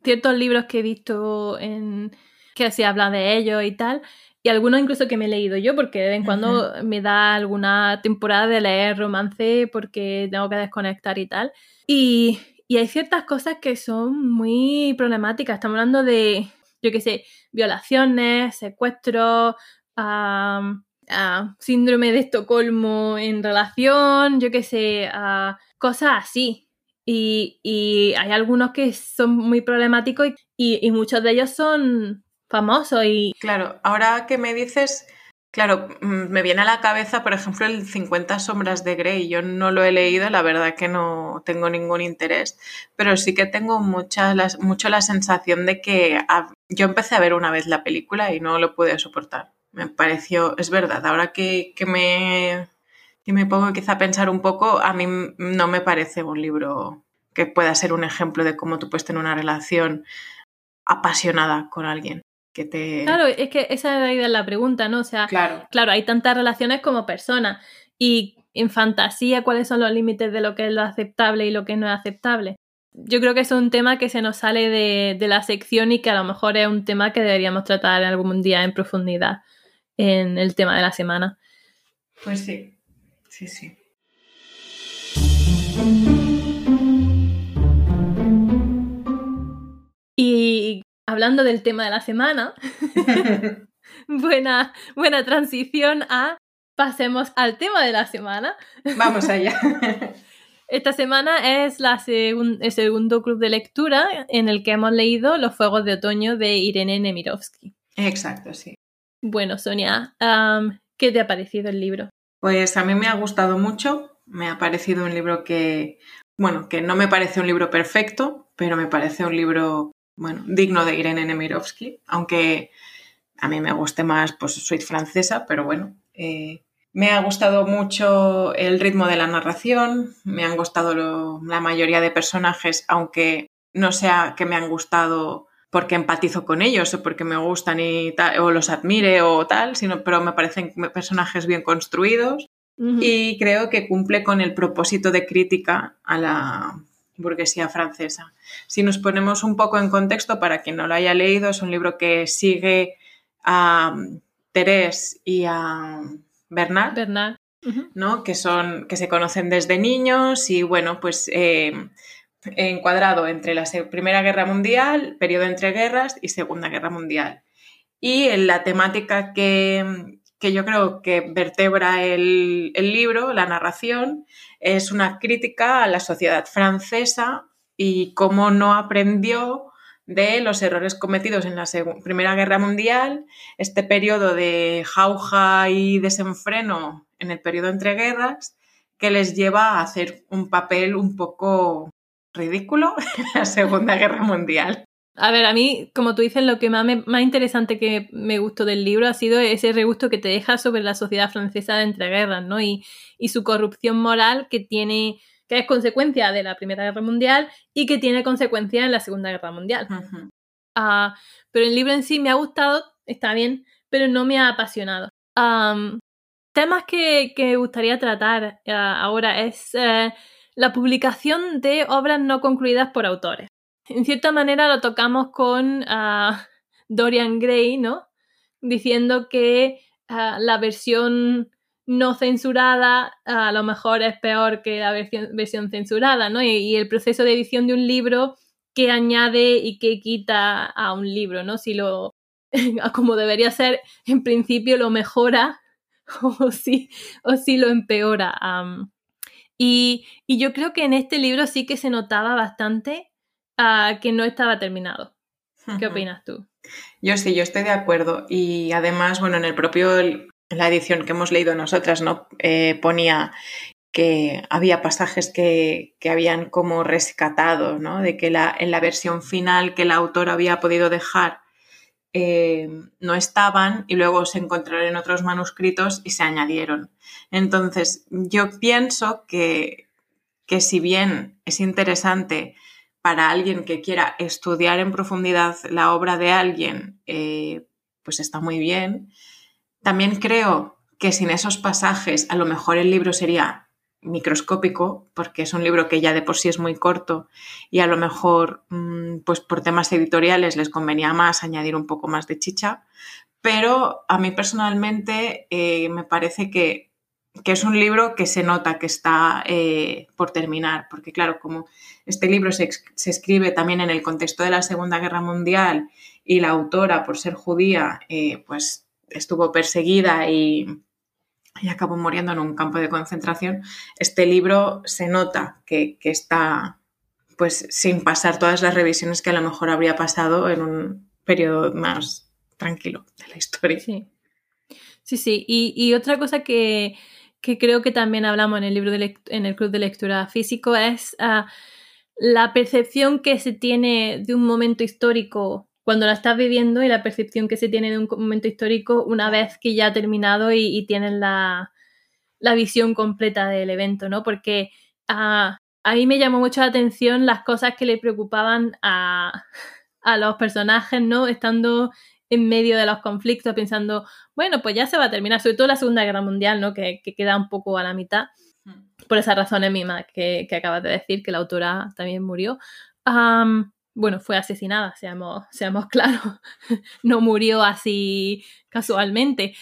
ciertos libros que he visto en que se habla de ellos y tal, y algunos incluso que me he leído yo, porque de vez en cuando me da alguna temporada de leer romance porque tengo que desconectar y tal. Y, y hay ciertas cosas que son muy problemáticas. Estamos hablando de, yo qué sé, violaciones, secuestros, síndrome de Estocolmo en relación, yo qué sé, cosas así. Y, hay algunos que son muy problemáticos y, muchos de ellos son famosos. Y... Claro, ahora que me dices, Claro, mm, me viene a la cabeza, por ejemplo, el 50 sombras de Grey. Yo no lo he leído, la verdad que no tengo ningún interés, pero sí que tengo mucha, mucho la sensación de que yo empecé a ver una vez la película y no lo pude soportar. Me pareció, es verdad, ahora que, me, que me pongo quizá a pensar un poco, a mí no me parece un libro que pueda ser un ejemplo de cómo tú puedes tener una relación apasionada con alguien. Claro, es que esa es la pregunta, ¿no? O sea, claro. claro, hay tantas relaciones como personas. Y en fantasía, ¿cuáles son los límites de lo que es lo aceptable y lo que no es aceptable? Yo creo que es un tema que se nos sale de, de la sección y que a lo mejor es un tema que deberíamos tratar algún día en profundidad en el tema de la semana. Pues sí, sí, sí. Y hablando del tema de la semana, buena, buena transición a pasemos al tema de la semana. Vamos allá. Esta semana es la el segundo club de lectura en el que hemos leído Los Fuegos de Otoño de Irene Nemirovsky. Exacto, sí. Bueno, Sonia, ¿qué te ha parecido el libro? Pues a mí me ha gustado mucho. Me ha parecido un libro que, bueno, que no me parece un libro perfecto, pero me parece un libro bueno, digno de Irene Nemirovsky, aunque a mí me guste más, pues soy francesa, pero bueno. Eh, me ha gustado mucho el ritmo de la narración, me han gustado la mayoría de personajes, aunque no sea que me han gustado porque empatizo con ellos o porque me gustan y o los admire o tal, sino, pero me parecen personajes bien construidos y creo que cumple con el propósito de crítica a la, burguesía francesa. Si nos ponemos un poco en contexto, para quien no lo haya leído, es un libro que sigue a um, Thérèse y a Bernard, Bernard. ¿no? que, son, que se conocen desde niños y bueno, pues eh, encuadrado entre la Primera Guerra Mundial, periodo entre guerras y Segunda Guerra Mundial. Y en la temática que, que yo creo que vertebra el, libro, la narración, es una crítica a la sociedad francesa y cómo no aprendió de los errores cometidos en la Primera Guerra Mundial, este periodo de jauja y desenfreno en el periodo entre guerras, que les lleva a hacer un papel un poco ridículo en la Segunda Guerra Mundial. A ver, a mí, como tú dices, lo que más, más interesante que me gustó del libro ha sido ese regusto que te deja sobre la sociedad francesa de entreguerras, ¿no? Y, y su corrupción moral que tiene, que es consecuencia de la Primera Guerra Mundial y que tiene consecuencias en la Segunda Guerra Mundial. Ah, pero el libro en sí me ha gustado, está bien, pero no me ha apasionado. temas que, que, me gustaría tratar ah, ahora es eh, la publicación de obras no concluidas por autores en cierta manera lo tocamos con ah, Dorian Gray, ¿no? Diciendo que ah, la versión no censurada a lo mejor es peor que la versión, censurada, ¿no? Y, el proceso de edición de un libro que añade y que quita a un libro, ¿no? Si lo, como debería ser, en principio lo mejora o si, o si lo empeora. Y, y yo creo que en este libro sí que se notaba bastante que no estaba terminado. ¿Qué opinas tú? Yo sí, yo estoy de acuerdo. Y además, bueno, en el propio, en la edición que hemos leído nosotras, ¿no? Eh, ponía que había pasajes que, habían como rescatado, ¿no? De que la, en la versión final que el autor había podido dejar eh, no estaban y luego se encontraron en otros manuscritos y se añadieron. Entonces, yo pienso que, que si bien es interesante para alguien que quiera estudiar en profundidad la obra de alguien, eh, pues está muy bien. También creo que sin esos pasajes a lo mejor el libro sería microscópico, porque es un libro que ya de por sí es muy corto y a lo mejor mm, pues por temas editoriales les convenía más añadir un poco más de chicha, pero a mí personalmente eh, me parece que que es un libro que se nota que está eh, por terminar, porque claro, como este libro se, escribe también en el contexto de la Segunda Guerra Mundial y la autora, por ser judía, eh, pues estuvo perseguida y, y, acabó muriendo en un campo de concentración, este libro se nota que, que está pues sin pasar todas las revisiones que a lo mejor habría pasado en un periodo más tranquilo de la historia. Sí, sí, sí. Y, otra cosa que, creo que también hablamos en el libro de en el club de lectura físico es ah, la percepción que se tiene de un momento histórico cuando la estás viviendo y la percepción que se tiene de un momento histórico una vez que ya ha terminado y, y tienes la, visión completa del evento, ¿no? Porque ah, a mí me llamó mucho la atención las cosas que le preocupaban a, los personajes, ¿no? Estando en medio de los conflictos, pensando, bueno, pues ya se va a terminar, sobre todo la Segunda Guerra Mundial, ¿no? Que, queda un poco a la mitad, hmm. por esas razones mismas que, que acabas de decir, que la autora también murió. Bueno, fue asesinada, seamos, seamos claros, no murió así casualmente.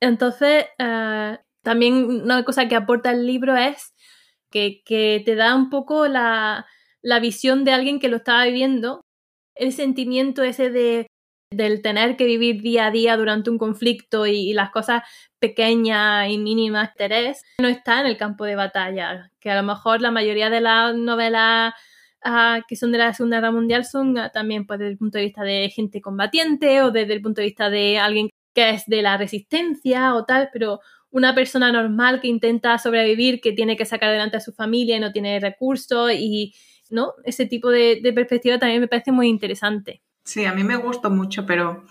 entonces, eh, también una cosa que aporta el libro es que, te da un poco la, visión de alguien que lo estaba viviendo, el sentimiento ese de del tener que vivir día a día durante un conflicto y, las cosas pequeñas y mínimas interés no está en el campo de batalla, que a lo mejor la mayoría de las novelas ah, que son de la Segunda Guerra Mundial son ah, también pues, desde el punto de vista de gente combatiente o desde el punto de vista de alguien que es de la resistencia o tal, pero una persona normal que intenta sobrevivir, que tiene que sacar adelante a su familia y no tiene recursos y, ¿no? Ese tipo de, perspectiva también me parece muy interesante. Sí, a mí me gustó mucho, pero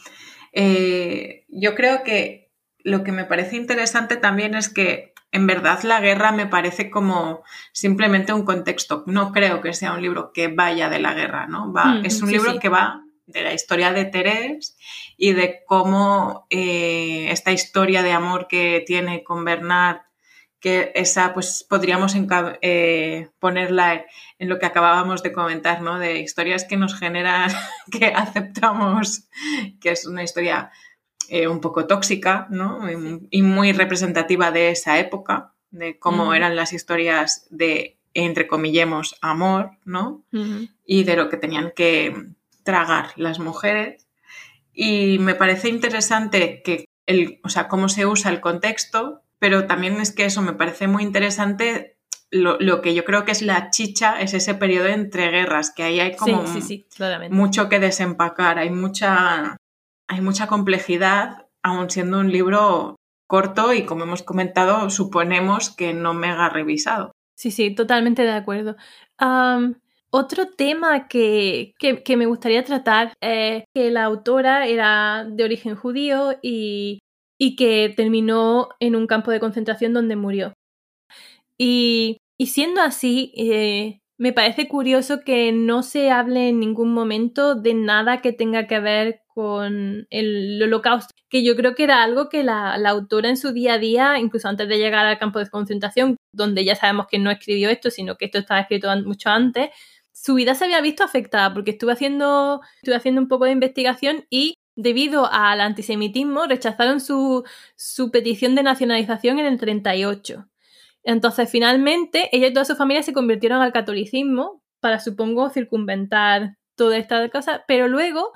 eh, yo creo que lo que me parece interesante también es que en verdad la guerra me parece como simplemente un contexto. No creo que sea un libro que vaya de la guerra, ¿no? Va, mm, es un libro que va de la historia de Teresa y de cómo eh, esta historia de amor que tiene con Bernard, que esa pues podríamos eh, ponerla en lo que acabábamos de comentar, ¿no? De historias que nos generan, que aceptamos, que es una historia eh, un poco tóxica, ¿no? Y, muy representativa de esa época, de cómo eran las historias de, entre comillemos, amor, ¿no? Y de lo que tenían que tragar las mujeres. Y me parece interesante que el, o sea, cómo se usa el contexto, pero también es que eso me parece muy interesante. Lo, que yo creo que es la chicha es ese periodo entre guerras, que ahí hay como mucho que desempacar, hay mucha, hay mucha complejidad, aun siendo un libro corto y como hemos comentado, suponemos que no mega revisado. Sí, sí, totalmente de acuerdo. Otro tema que, me gustaría tratar es que la autora era de origen judío y, que terminó en un campo de concentración donde murió. Y, siendo así, eh, me parece curioso que no se hable en ningún momento de nada que tenga que ver con el holocausto, que yo creo que era algo que la, autora en su día a día, incluso antes de llegar al campo de concentración, donde ya sabemos que no escribió esto, sino que esto estaba escrito mucho antes, su vida se había visto afectada porque estuve haciendo, estuve haciendo un poco de investigación y debido al antisemitismo rechazaron su, su petición de nacionalización en el 38. Entonces, finalmente, ella y toda su familia se convirtieron al catolicismo para, supongo, circunventar toda esta cosa, pero luego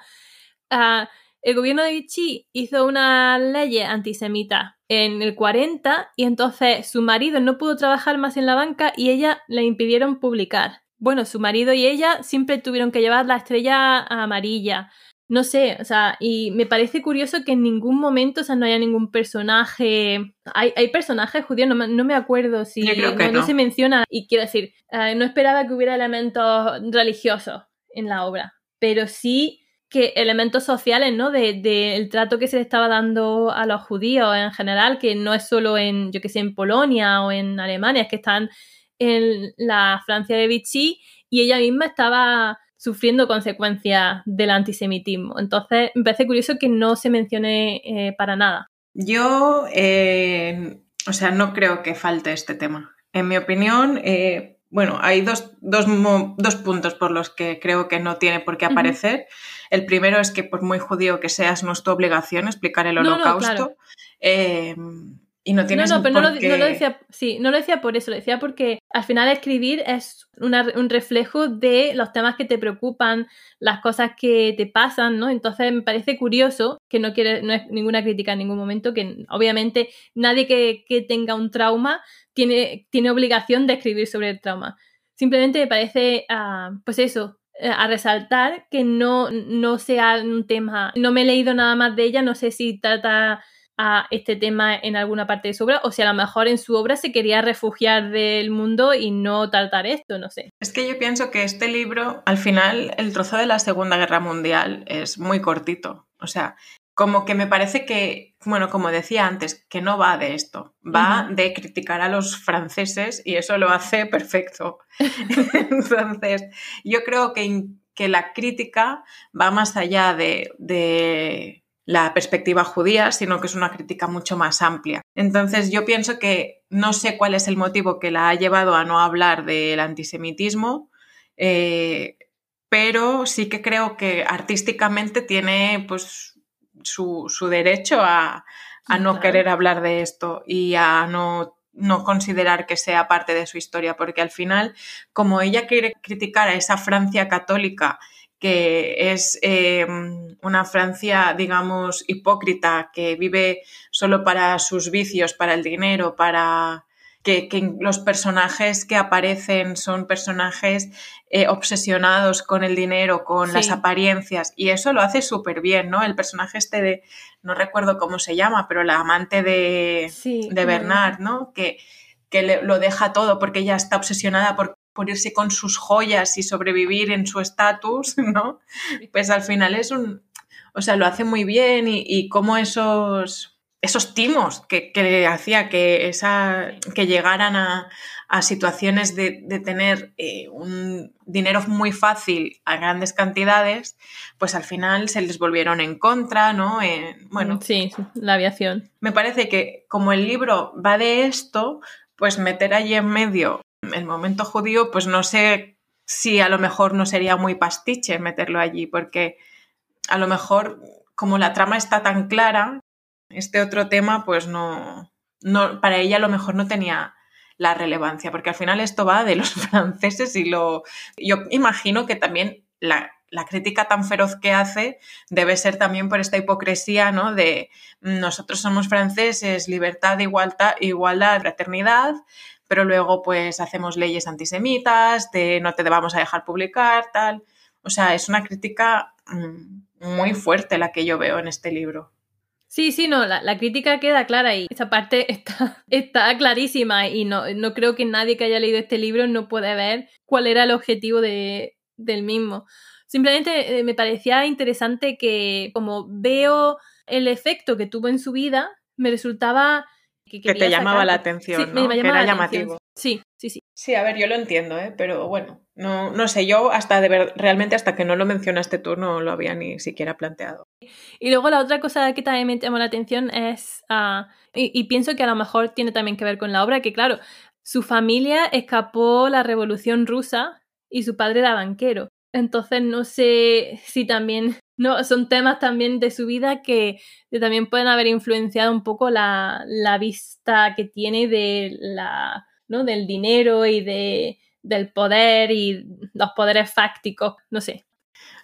ah, el gobierno de Vichy hizo una ley antisemita en el 40 y entonces su marido no pudo trabajar más en la banca y ella le impidieron publicar bueno, su marido y ella siempre tuvieron que llevar la estrella amarilla. No sé, o sea, y me parece curioso que en ningún momento, o sea, no haya ningún personaje. Hay, hay personajes judíos, no me, acuerdo si no, se menciona. Y quiero decir, eh, no esperaba que hubiera elementos religiosos en la obra, pero sí que elementos sociales, ¿no? Del de, trato que se le estaba dando a los judíos en general, que no es solo en, yo que sé, en Polonia o en Alemania, es que están en la Francia de Vichy y ella misma estaba sufriendo consecuencias del antisemitismo. Entonces, me parece curioso que no se mencione eh, para nada. Yo, eh, o sea, no creo que falte este tema. En mi opinión, eh, bueno, hay dos, puntos por los que creo que no tiene por qué aparecer. El primero es que por muy judío que seas, no es tu obligación explicar el holocausto. Y no tienes No, no, pero no lo, qué- no lo decía, sí, no lo decía por eso, lo decía porque al final escribir es una- un reflejo de los temas que te preocupan, las cosas que te pasan, ¿no? Entonces me parece curioso, que no quiere, no es ninguna crítica en ningún momento, que obviamente nadie que, que tenga un trauma tiene, tiene obligación de escribir sobre el trauma. Simplemente me parece, ah, pues eso, eh, a resaltar que no, no sea un tema, no me he leído nada más de ella, no sé si trata a este tema en alguna parte de su obra o si a lo mejor en su obra se quería refugiar del mundo y no tratar esto, no sé. Es que yo pienso que este libro, al final, el trozo de la Segunda Guerra Mundial es muy cortito. O sea, como que me parece que, bueno, como decía antes, que no va de esto. Va de criticar a los franceses y eso lo hace perfecto. Entonces, yo creo que, que la crítica va más allá de, de la perspectiva judía, sino que es una crítica mucho más amplia. Entonces, yo pienso que no sé cuál es el motivo que la ha llevado a no hablar del antisemitismo, eh, pero sí que creo que artísticamente tiene pues su, su derecho a, a no Claro. querer hablar de esto y a no, no considerar que sea parte de su historia, porque al final, como ella quiere criticar a esa Francia católica, que es eh, una Francia, digamos, hipócrita, que vive solo para sus vicios, para el dinero, para que, que los personajes que aparecen son personajes eh, obsesionados con el dinero, con Sí. las apariencias, y eso lo hace súper bien, ¿no? El personaje este de, no recuerdo cómo se llama, pero la amante de, Sí, de Bernard, ¿no? Que, que le- lo deja todo porque ella está obsesionada por, por irse con sus joyas y sobrevivir en su estatus, ¿no? Pues al final es un... O sea, lo hace muy bien y, y cómo esos, esos timos que, que hacía que, esa, que llegaran a, a situaciones de, de tener eh, un dinero muy fácil a grandes cantidades, pues al final se les volvieron en contra, ¿no? Eh, bueno, Sí, la aviación. me parece que como el libro va de esto, pues meter allí en medio el momento judío, pues no sé si a lo mejor no sería muy pastiche meterlo allí, porque a lo mejor como la trama está tan clara, este otro tema pues no, no para ella a lo mejor no tenía la relevancia, porque al final esto va de los franceses y lo yo imagino que también la, la crítica tan feroz que hace debe ser también por esta hipocresía, ¿no? De nosotros somos franceses, libertad, igualdad, igualdad, fraternidad, pero luego pues hacemos leyes antisemitas, de no te vamos a dejar publicar, tal. O sea, es una crítica mm, muy fuerte la que yo veo en este libro. Sí, sí, no, la, la crítica queda clara y esa parte está, está clarísima y no, no creo que nadie que haya leído este libro no pueda ver cuál era el objetivo de, del mismo. Simplemente eh, me parecía interesante que como veo el efecto que tuvo en su vida, me resultaba que, Que te llamaba sacar- la atención, Sí, ¿no? me Que llamaba era la atención. llamativo. Sí, sí, sí. Sí, a ver, yo lo entiendo, ¿eh? pero bueno, no, no sé, yo hasta de ver, realmente hasta que no lo mencionaste tú no lo había ni siquiera planteado. Y luego la otra cosa que también me llamó la atención es, ah, y, y pienso que a lo mejor tiene también que ver con la obra, que claro, su familia escapó la revolución rusa y su padre era banquero. Entonces no sé si también, no, son temas también de su vida que, que también pueden haber influenciado un poco la, la vista que tiene de la, ¿no? del dinero y de, del poder y los poderes fácticos, no sé.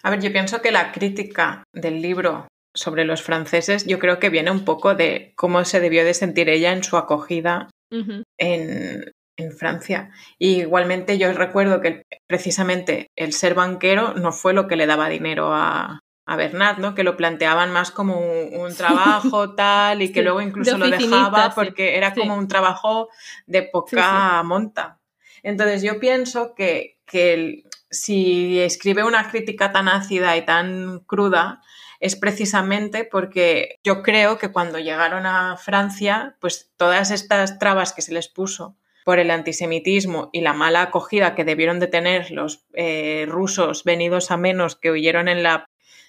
A ver, yo pienso que la crítica del libro sobre los franceses yo creo que viene un poco de cómo se debió de sentir ella en su acogida en, en Francia. Y igualmente yo recuerdo que precisamente el ser banquero no fue lo que le daba dinero a, a Bernard, ¿no? Que lo planteaban más como un, un trabajo tal y que Sí, luego de incluso lo dejaba sí, porque era sí. como un trabajo de poca monta. Entonces yo pienso que, que el- si escribe una crítica tan ácida y tan cruda es precisamente porque yo creo que cuando llegaron a Francia, pues todas estas trabas que se les puso por el antisemitismo y la mala acogida que debieron de tener los eh, rusos venidos a menos que huyeron en la,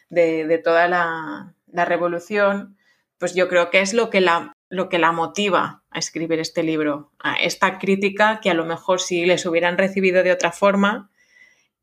de, toda la, la revolución, pues yo creo que es lo que la, lo que la motiva a escribir este libro, a esta crítica que a lo mejor si les hubieran recibido de otra forma,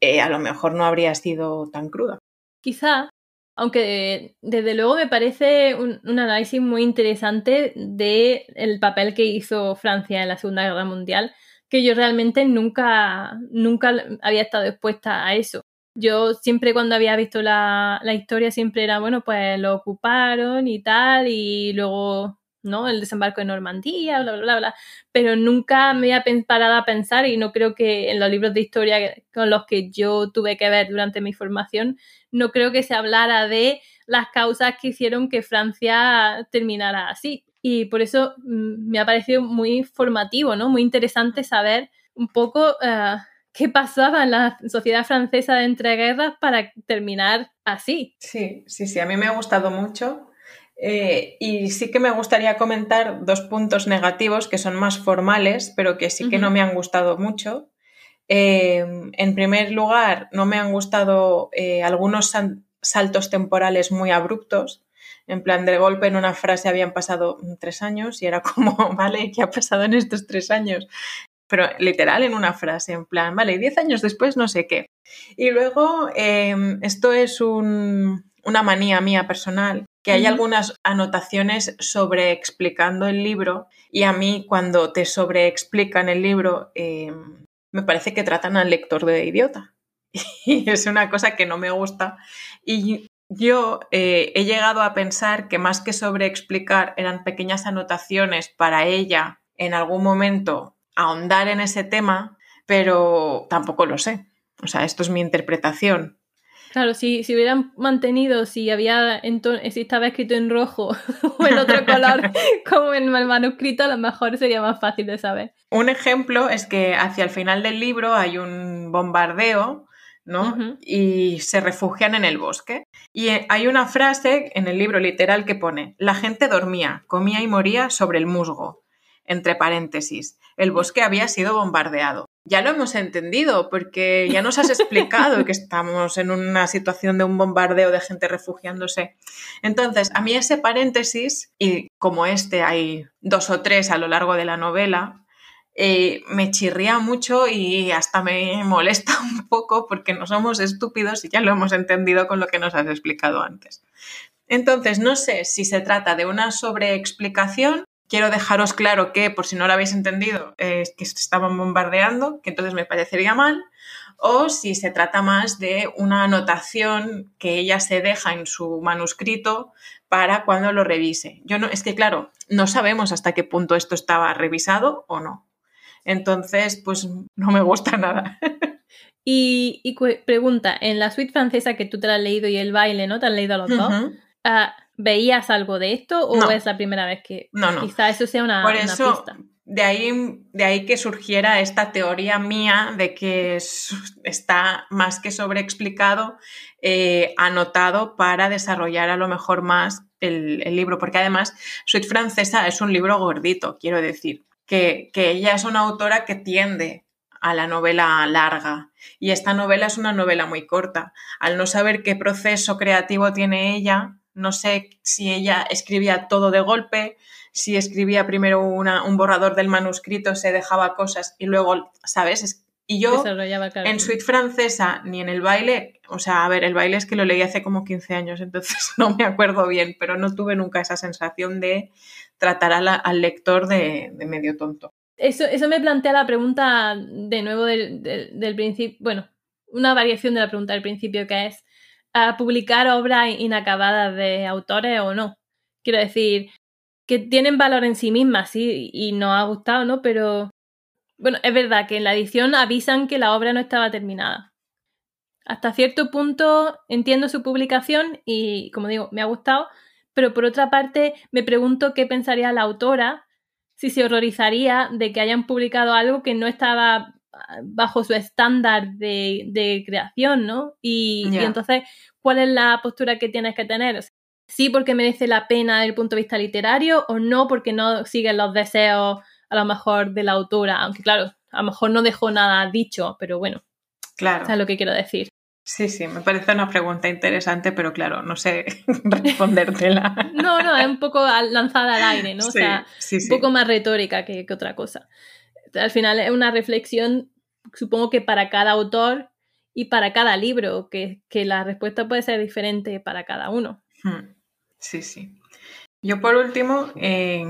eh, a lo mejor no habría sido tan cruda. Quizá Aunque desde luego me parece un, análisis muy interesante del el papel que hizo Francia en la Segunda Guerra Mundial, que yo realmente nunca, nunca había estado expuesta a eso. Yo siempre cuando había visto la, la historia siempre era, bueno, pues lo ocuparon y tal, y luego ¿no? El desembarco de Normandía, bla, bla, bla, bla. Pero nunca me había parado a pensar y no creo que en los libros de historia con los que yo tuve que ver durante mi formación, no creo que se hablara de las causas que hicieron que Francia terminara así. Y por eso mm, me ha parecido muy formativo, ¿no? Muy interesante saber un poco uh, qué pasaba en la sociedad francesa de entreguerras para terminar así. Sí, sí, sí, a mí me ha gustado mucho eh, y sí que me gustaría comentar dos puntos negativos que son más formales, pero que sí que no me han gustado mucho. Eh, en primer lugar, no me han gustado eh, algunos saltos temporales muy abruptos. En plan, de golpe en una frase habían pasado tres años y era como, vale, ¿qué ha pasado en estos tres años? Pero literal en una frase, en plan, vale, diez años después no sé qué. Y luego, esto es una manía mía personal, que hay algunas anotaciones sobre explicando el libro y a mí cuando te sobreexplican el libro eh, me parece que tratan al lector de idiota. Y es una cosa que no me gusta. Y yo eh, he llegado a pensar que más que sobreexplicar eran pequeñas anotaciones para ella en algún momento ahondar en ese tema, pero tampoco lo sé. O sea, esto es mi interpretación. Claro, si, si hubieran mantenido, si había si estaba escrito en rojo o en otro color como en el manuscrito, a lo mejor sería más fácil de saber. Un ejemplo es que hacia el final del libro hay un bombardeo, ¿no? Y se refugian en el bosque. Y hay una frase en el libro literal que pone, la gente dormía, comía y moría sobre el musgo, entre paréntesis. El bosque había sido bombardeado ya lo hemos entendido, porque ya nos has explicado que estamos en una situación de un bombardeo de gente refugiándose. Entonces, a mí ese paréntesis, y como este hay dos o tres a lo largo de la novela, eh, me chirría mucho y hasta me molesta un poco porque no somos estúpidos y ya lo hemos entendido con lo que nos has explicado antes. Entonces, no sé si se trata de una sobreexplicación quiero dejaros claro que, por si no lo habéis entendido, es que se estaban bombardeando, que entonces me parecería mal, o si se trata más de una anotación que ella se deja en su manuscrito para cuando lo revise. Yo no, es que claro, no sabemos hasta qué punto esto estaba revisado o no. Entonces, pues no me gusta nada. y, pregunta, en la suite francesa que tú te la has leído y el baile, ¿no? ¿Te has leído los dos? ¿Veías algo de esto o es la primera vez que no, no. quizá eso sea una, Por eso, De ahí, de ahí que surgiera esta teoría mía de que está más que sobreexplicado, eh, anotado para desarrollar a lo mejor más el, libro, porque además Suite Francesa es un libro gordito, quiero decir, que, que ella es una autora que tiende a la novela larga. Y esta novela es una novela muy corta. Al no saber qué proceso creativo tiene ella, no sé si ella escribía todo de golpe, si escribía primero un borrador del manuscrito, se dejaba cosas y luego, ¿sabes? Y yo en suite francesa ni en el baile, o sea, a ver, el baile es que lo leí hace como 15 años, entonces no me acuerdo bien, pero no tuve nunca esa sensación de tratar al lector de, medio tonto. Eso, eso me plantea la pregunta de nuevo del, del principio, bueno, una variación de la pregunta del principio que es, a publicar obras inacabadas de autores o no. Quiero decir, que tienen valor en sí mismas, sí, y nos ha gustado, ¿no? Pero, bueno, es verdad que en la edición avisan que la obra no estaba terminada. Hasta cierto punto entiendo su publicación y, como digo, me ha gustado, pero por otra parte me pregunto qué pensaría la autora si se horrorizaría de que hayan publicado algo que no estaba bajo su estándar de, creación, ¿no? Y, entonces, ¿cuál es la postura que tienes que tener? sí porque merece la pena desde el punto de vista literario o no porque no siguen los deseos a lo mejor de la autora, aunque claro, a lo mejor no dejó nada dicho, pero bueno, claro. es lo que quiero decir. Sí, sí, me parece una pregunta interesante, pero claro, no sé respondértela. no, no, es un poco lanzada al aire, ¿no? o sea, un poco más retórica que, que otra cosa al final es una reflexión, supongo que para cada autor y para cada libro, que, la respuesta puede ser diferente para cada uno. Hmm. Sí, sí. Yo por último eh,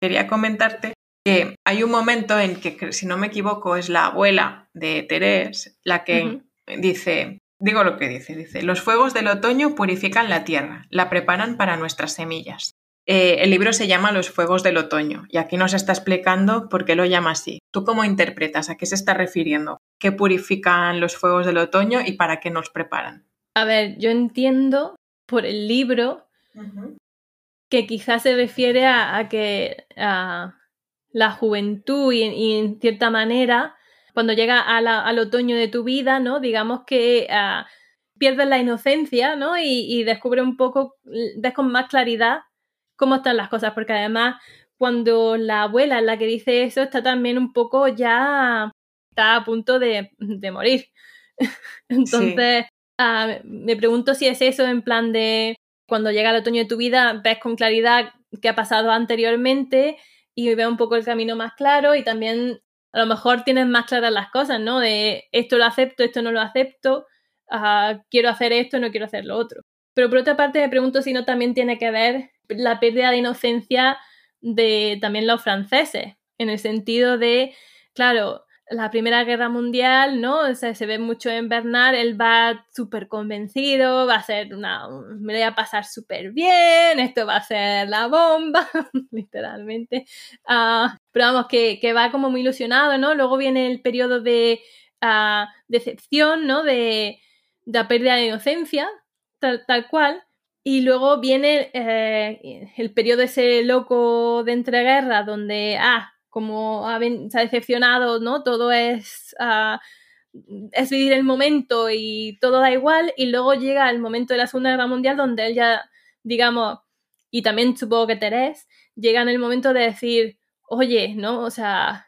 quería comentarte que hay un momento en que, si no me equivoco, es la abuela de Terés la que dice, digo lo que dice, dice, los fuegos del otoño purifican la tierra, la preparan para nuestras semillas. Eh, el libro se llama Los Fuegos del Otoño y aquí nos está explicando por qué lo llama así. ¿Tú cómo interpretas? ¿A qué se está refiriendo? ¿Qué purifican los fuegos del otoño y para qué nos preparan? A ver, yo entiendo por el libro que quizás se refiere a, que la juventud y, en cierta manera, cuando llega al otoño de tu vida, ¿no? Digamos que uh, pierdes la inocencia, ¿no? Y, y descubre un poco, ves con más claridad cómo están las cosas, porque además cuando la abuela la que dice eso, está también un poco ya, está a punto de, morir. Entonces, ah, me pregunto si es eso en plan de cuando llega el otoño de tu vida, ves con claridad qué ha pasado anteriormente y ves un poco el camino más claro y también a lo mejor tienes más claras las cosas, ¿no? De esto lo acepto, esto no lo acepto, ah, quiero hacer esto, no quiero hacer lo otro. Pero por otra parte me pregunto si no también tiene que ver la pérdida de inocencia de también los franceses, en el sentido de, claro, la Primera Guerra Mundial, ¿no? O sea, se ve mucho en Bernard, él va súper convencido, va a ser una, me voy a pasar súper bien, esto va a ser la bomba, literalmente. Uh, pero vamos, que, que, va como muy ilusionado, ¿no? Luego viene el periodo de uh, decepción, ¿no? De, de la pérdida de inocencia, tal, tal cual. Y luego viene eh, el periodo ese loco de entreguerra donde, ah, como se ha decepcionado, ¿no? Todo es, ah, es vivir el momento y todo da igual. Y luego llega el momento de la Segunda Guerra Mundial donde él ya, digamos, y también supongo que Terés, llega en el momento de decir, oye, ¿no? O sea,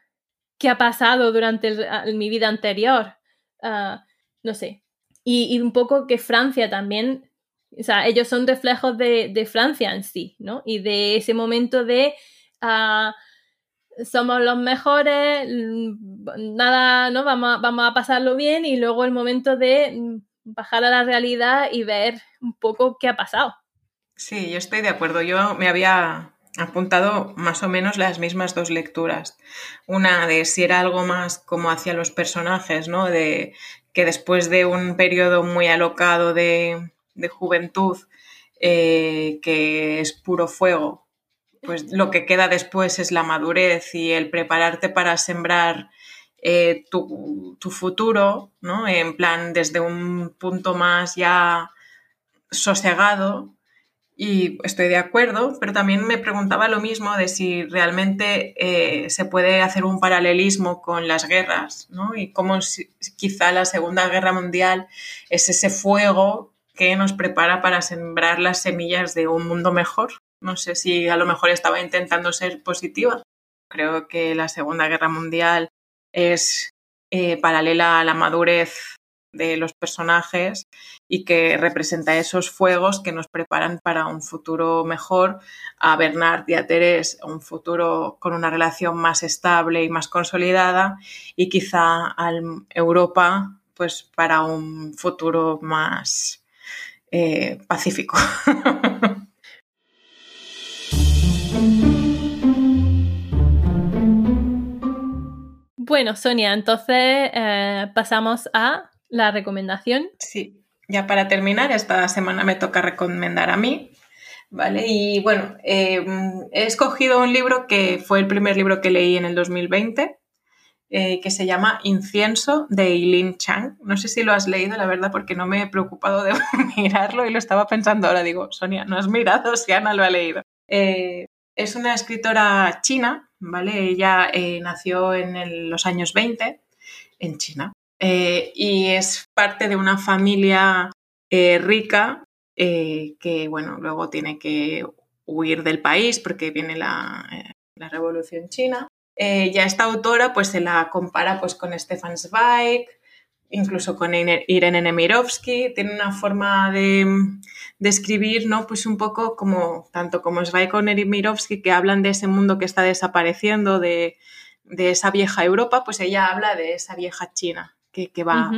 ¿qué ha pasado durante mi vida anterior? Ah, no sé. y un poco que Francia también o sea, ellos son reflejos de, Francia en sí, ¿no? Y de ese momento de ah, somos los mejores, mm, nada, ¿no? Vamos vamos a pasarlo bien y luego el momento de mm, bajar a la realidad y ver un poco qué ha pasado. Sí, yo estoy de acuerdo. Yo me había apuntado más o menos las mismas dos lecturas. Una de si era algo más como hacia los personajes, ¿no? De que después de un periodo muy alocado de, de juventud eh, que es puro fuego, pues lo que queda después es la madurez y el prepararte para sembrar eh, tu, futuro, ¿no? En plan, desde un punto más ya sosegado. Y estoy de acuerdo, pero también me preguntaba lo mismo de si realmente eh, se puede hacer un paralelismo con las guerras, ¿no? Y cómo quizá la Segunda Guerra Mundial es ese fuego que nos prepara para sembrar las semillas de un mundo mejor. No sé si a lo mejor estaba intentando ser positiva. Creo que la Segunda Guerra Mundial es eh, paralela a la madurez de los personajes y que representa esos fuegos que nos preparan para un futuro mejor, a Bernard y a Terés un futuro con una relación más estable y más consolidada y quizá a Europa pues para un futuro más eh, pacífico. Bueno, Sonia, entonces eh, pasamos a la recomendación. Sí, ya para terminar, esta semana me toca recomendar a mí, ¿vale? Y bueno, eh, he escogido un libro que fue el primer libro que leí en el 2020, eh, que se llama Incienso de Eileen Chang. No sé si lo has leído, la verdad, porque no me he preocupado de mirarlo y lo estaba pensando ahora. Digo, Sonia, no has mirado si Ana lo ha leído. Eh, es una escritora china, ¿vale? Ella eh, nació en los años 20 en China y es parte de una familia rica que, bueno, luego tiene que huir del país porque viene la, la revolución china eh, ya esta autora pues se la compara pues con Stefan Zweig, incluso con Irene Nemirovsky, tiene una forma de, escribir, ¿no? Pues un poco como, tanto como Zweig como Nemirovsky, que hablan de ese mundo que está desapareciendo, de, esa vieja Europa, pues ella habla de esa vieja China, que, va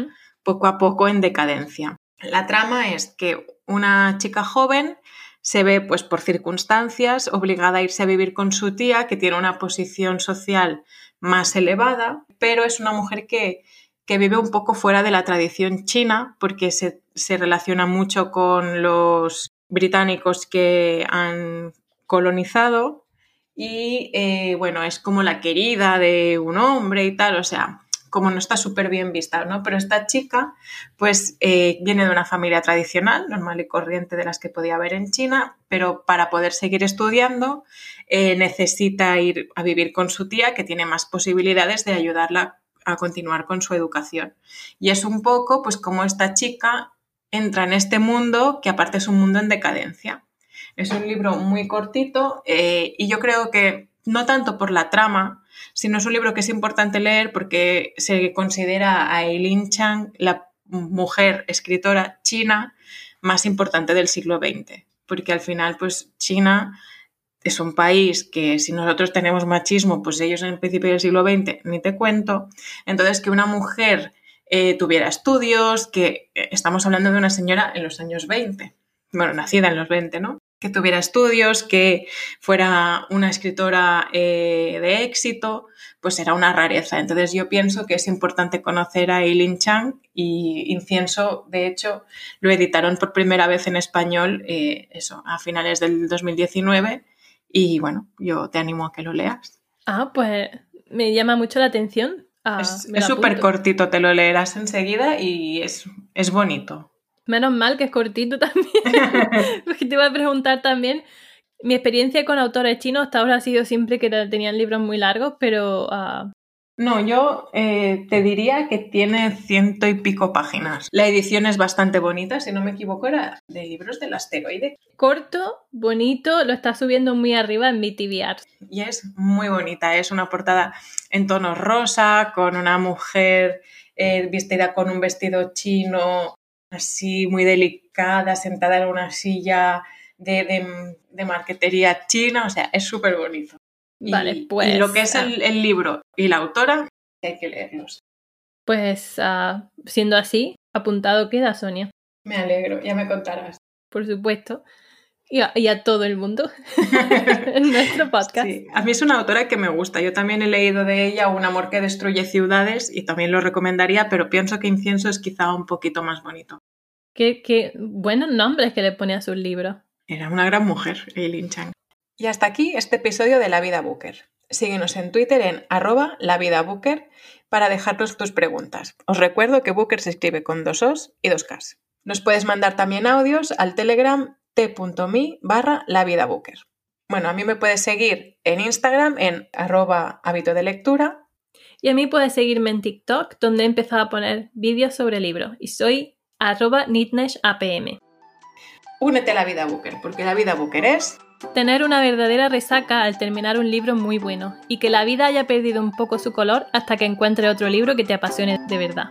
poco a poco en decadencia. La trama es que una chica joven se ve, pues por circunstancias, obligada a irse a vivir con su tía, que tiene una posición social más elevada, pero es una mujer que, vive un poco fuera de la tradición china, porque se, relaciona mucho con los británicos que han colonizado y eh, bueno, es como la querida de un hombre y tal, o sea, como no está súper bien vista, ¿no? Pero esta chica, pues, eh, viene de una familia tradicional, normal y corriente de las que podía haber en China, pero para poder seguir estudiando eh, necesita ir a vivir con su tía, que tiene más posibilidades de ayudarla a continuar con su educación. Y es un poco, pues, como esta chica entra en este mundo, que aparte es un mundo en decadencia. Es un libro muy cortito eh, y yo creo que no tanto por la trama, sino es un libro que es importante leer porque se considera a Eileen Chang la mujer escritora china más importante del siglo XX, porque al final, pues China es un país que si nosotros tenemos machismo, pues ellos en el principio del siglo XX ni te cuento. Entonces, que una mujer eh, tuviera estudios, que eh, estamos hablando de una señora en los años 20, bueno, nacida en los 20, ¿no? Que tuviera estudios, que fuera una escritora eh, de éxito, pues era una rareza. Entonces yo pienso que es importante conocer a Eileen Chang y Incienso, de hecho, lo editaron por primera vez en español, eh, eso, a finales del 2019 y bueno, yo te animo a que lo leas. Ah, pues me llama mucho la atención. Ah, es súper cortito, te lo leerás enseguida y es, es bonito. Menos mal que es cortito también. Porque te iba a preguntar también. Mi experiencia con autores chinos hasta ahora ha sido siempre que tenían libros muy largos, pero. Ah, no, yo eh, te diría que tiene ciento y pico páginas. La edición es bastante bonita, si no me equivoco, era de libros del asteroide. Corto, bonito, lo está subiendo muy arriba en mi TBR. Y es muy bonita, es una portada en tono rosa, con una mujer eh, vestida con un vestido chino así muy delicada, sentada en una silla de, de, marquetería china, o sea, es súper bonito. Vale, pues. Y lo que es ah. el, libro y la autora, hay que leerlos. Pues ah, siendo así, apuntado queda, Sonia. Me alegro, ya me contarás. Por supuesto. Y a, todo el mundo en nuestro podcast. Sí. A mí es una autora que me gusta. Yo también he leído de ella Un amor que destruye ciudades y también lo recomendaría, pero pienso que Incienso es quizá un poquito más bonito. Qué, qué buenos nombres que le pone a sus libros. Era una gran mujer, Eileen Chang. Y hasta aquí este episodio de La Vida Booker. Síguenos en Twitter en arroba la vida Booker para dejarnos tus preguntas. Os recuerdo que Booker se escribe con dos Os y dos Ks. Nos puedes mandar también audios al Telegram t.me barra la vida Bueno, a mí me puedes seguir en Instagram en arroba hábito de lectura. Y a mí puedes seguirme en TikTok, donde he empezado a poner vídeos sobre libros. Y soy arroba nitneshapm. Únete a la vida Booker, porque la vida Booker es... Tener una verdadera resaca al terminar un libro muy bueno y que la vida haya perdido un poco su color hasta que encuentre otro libro que te apasione de verdad.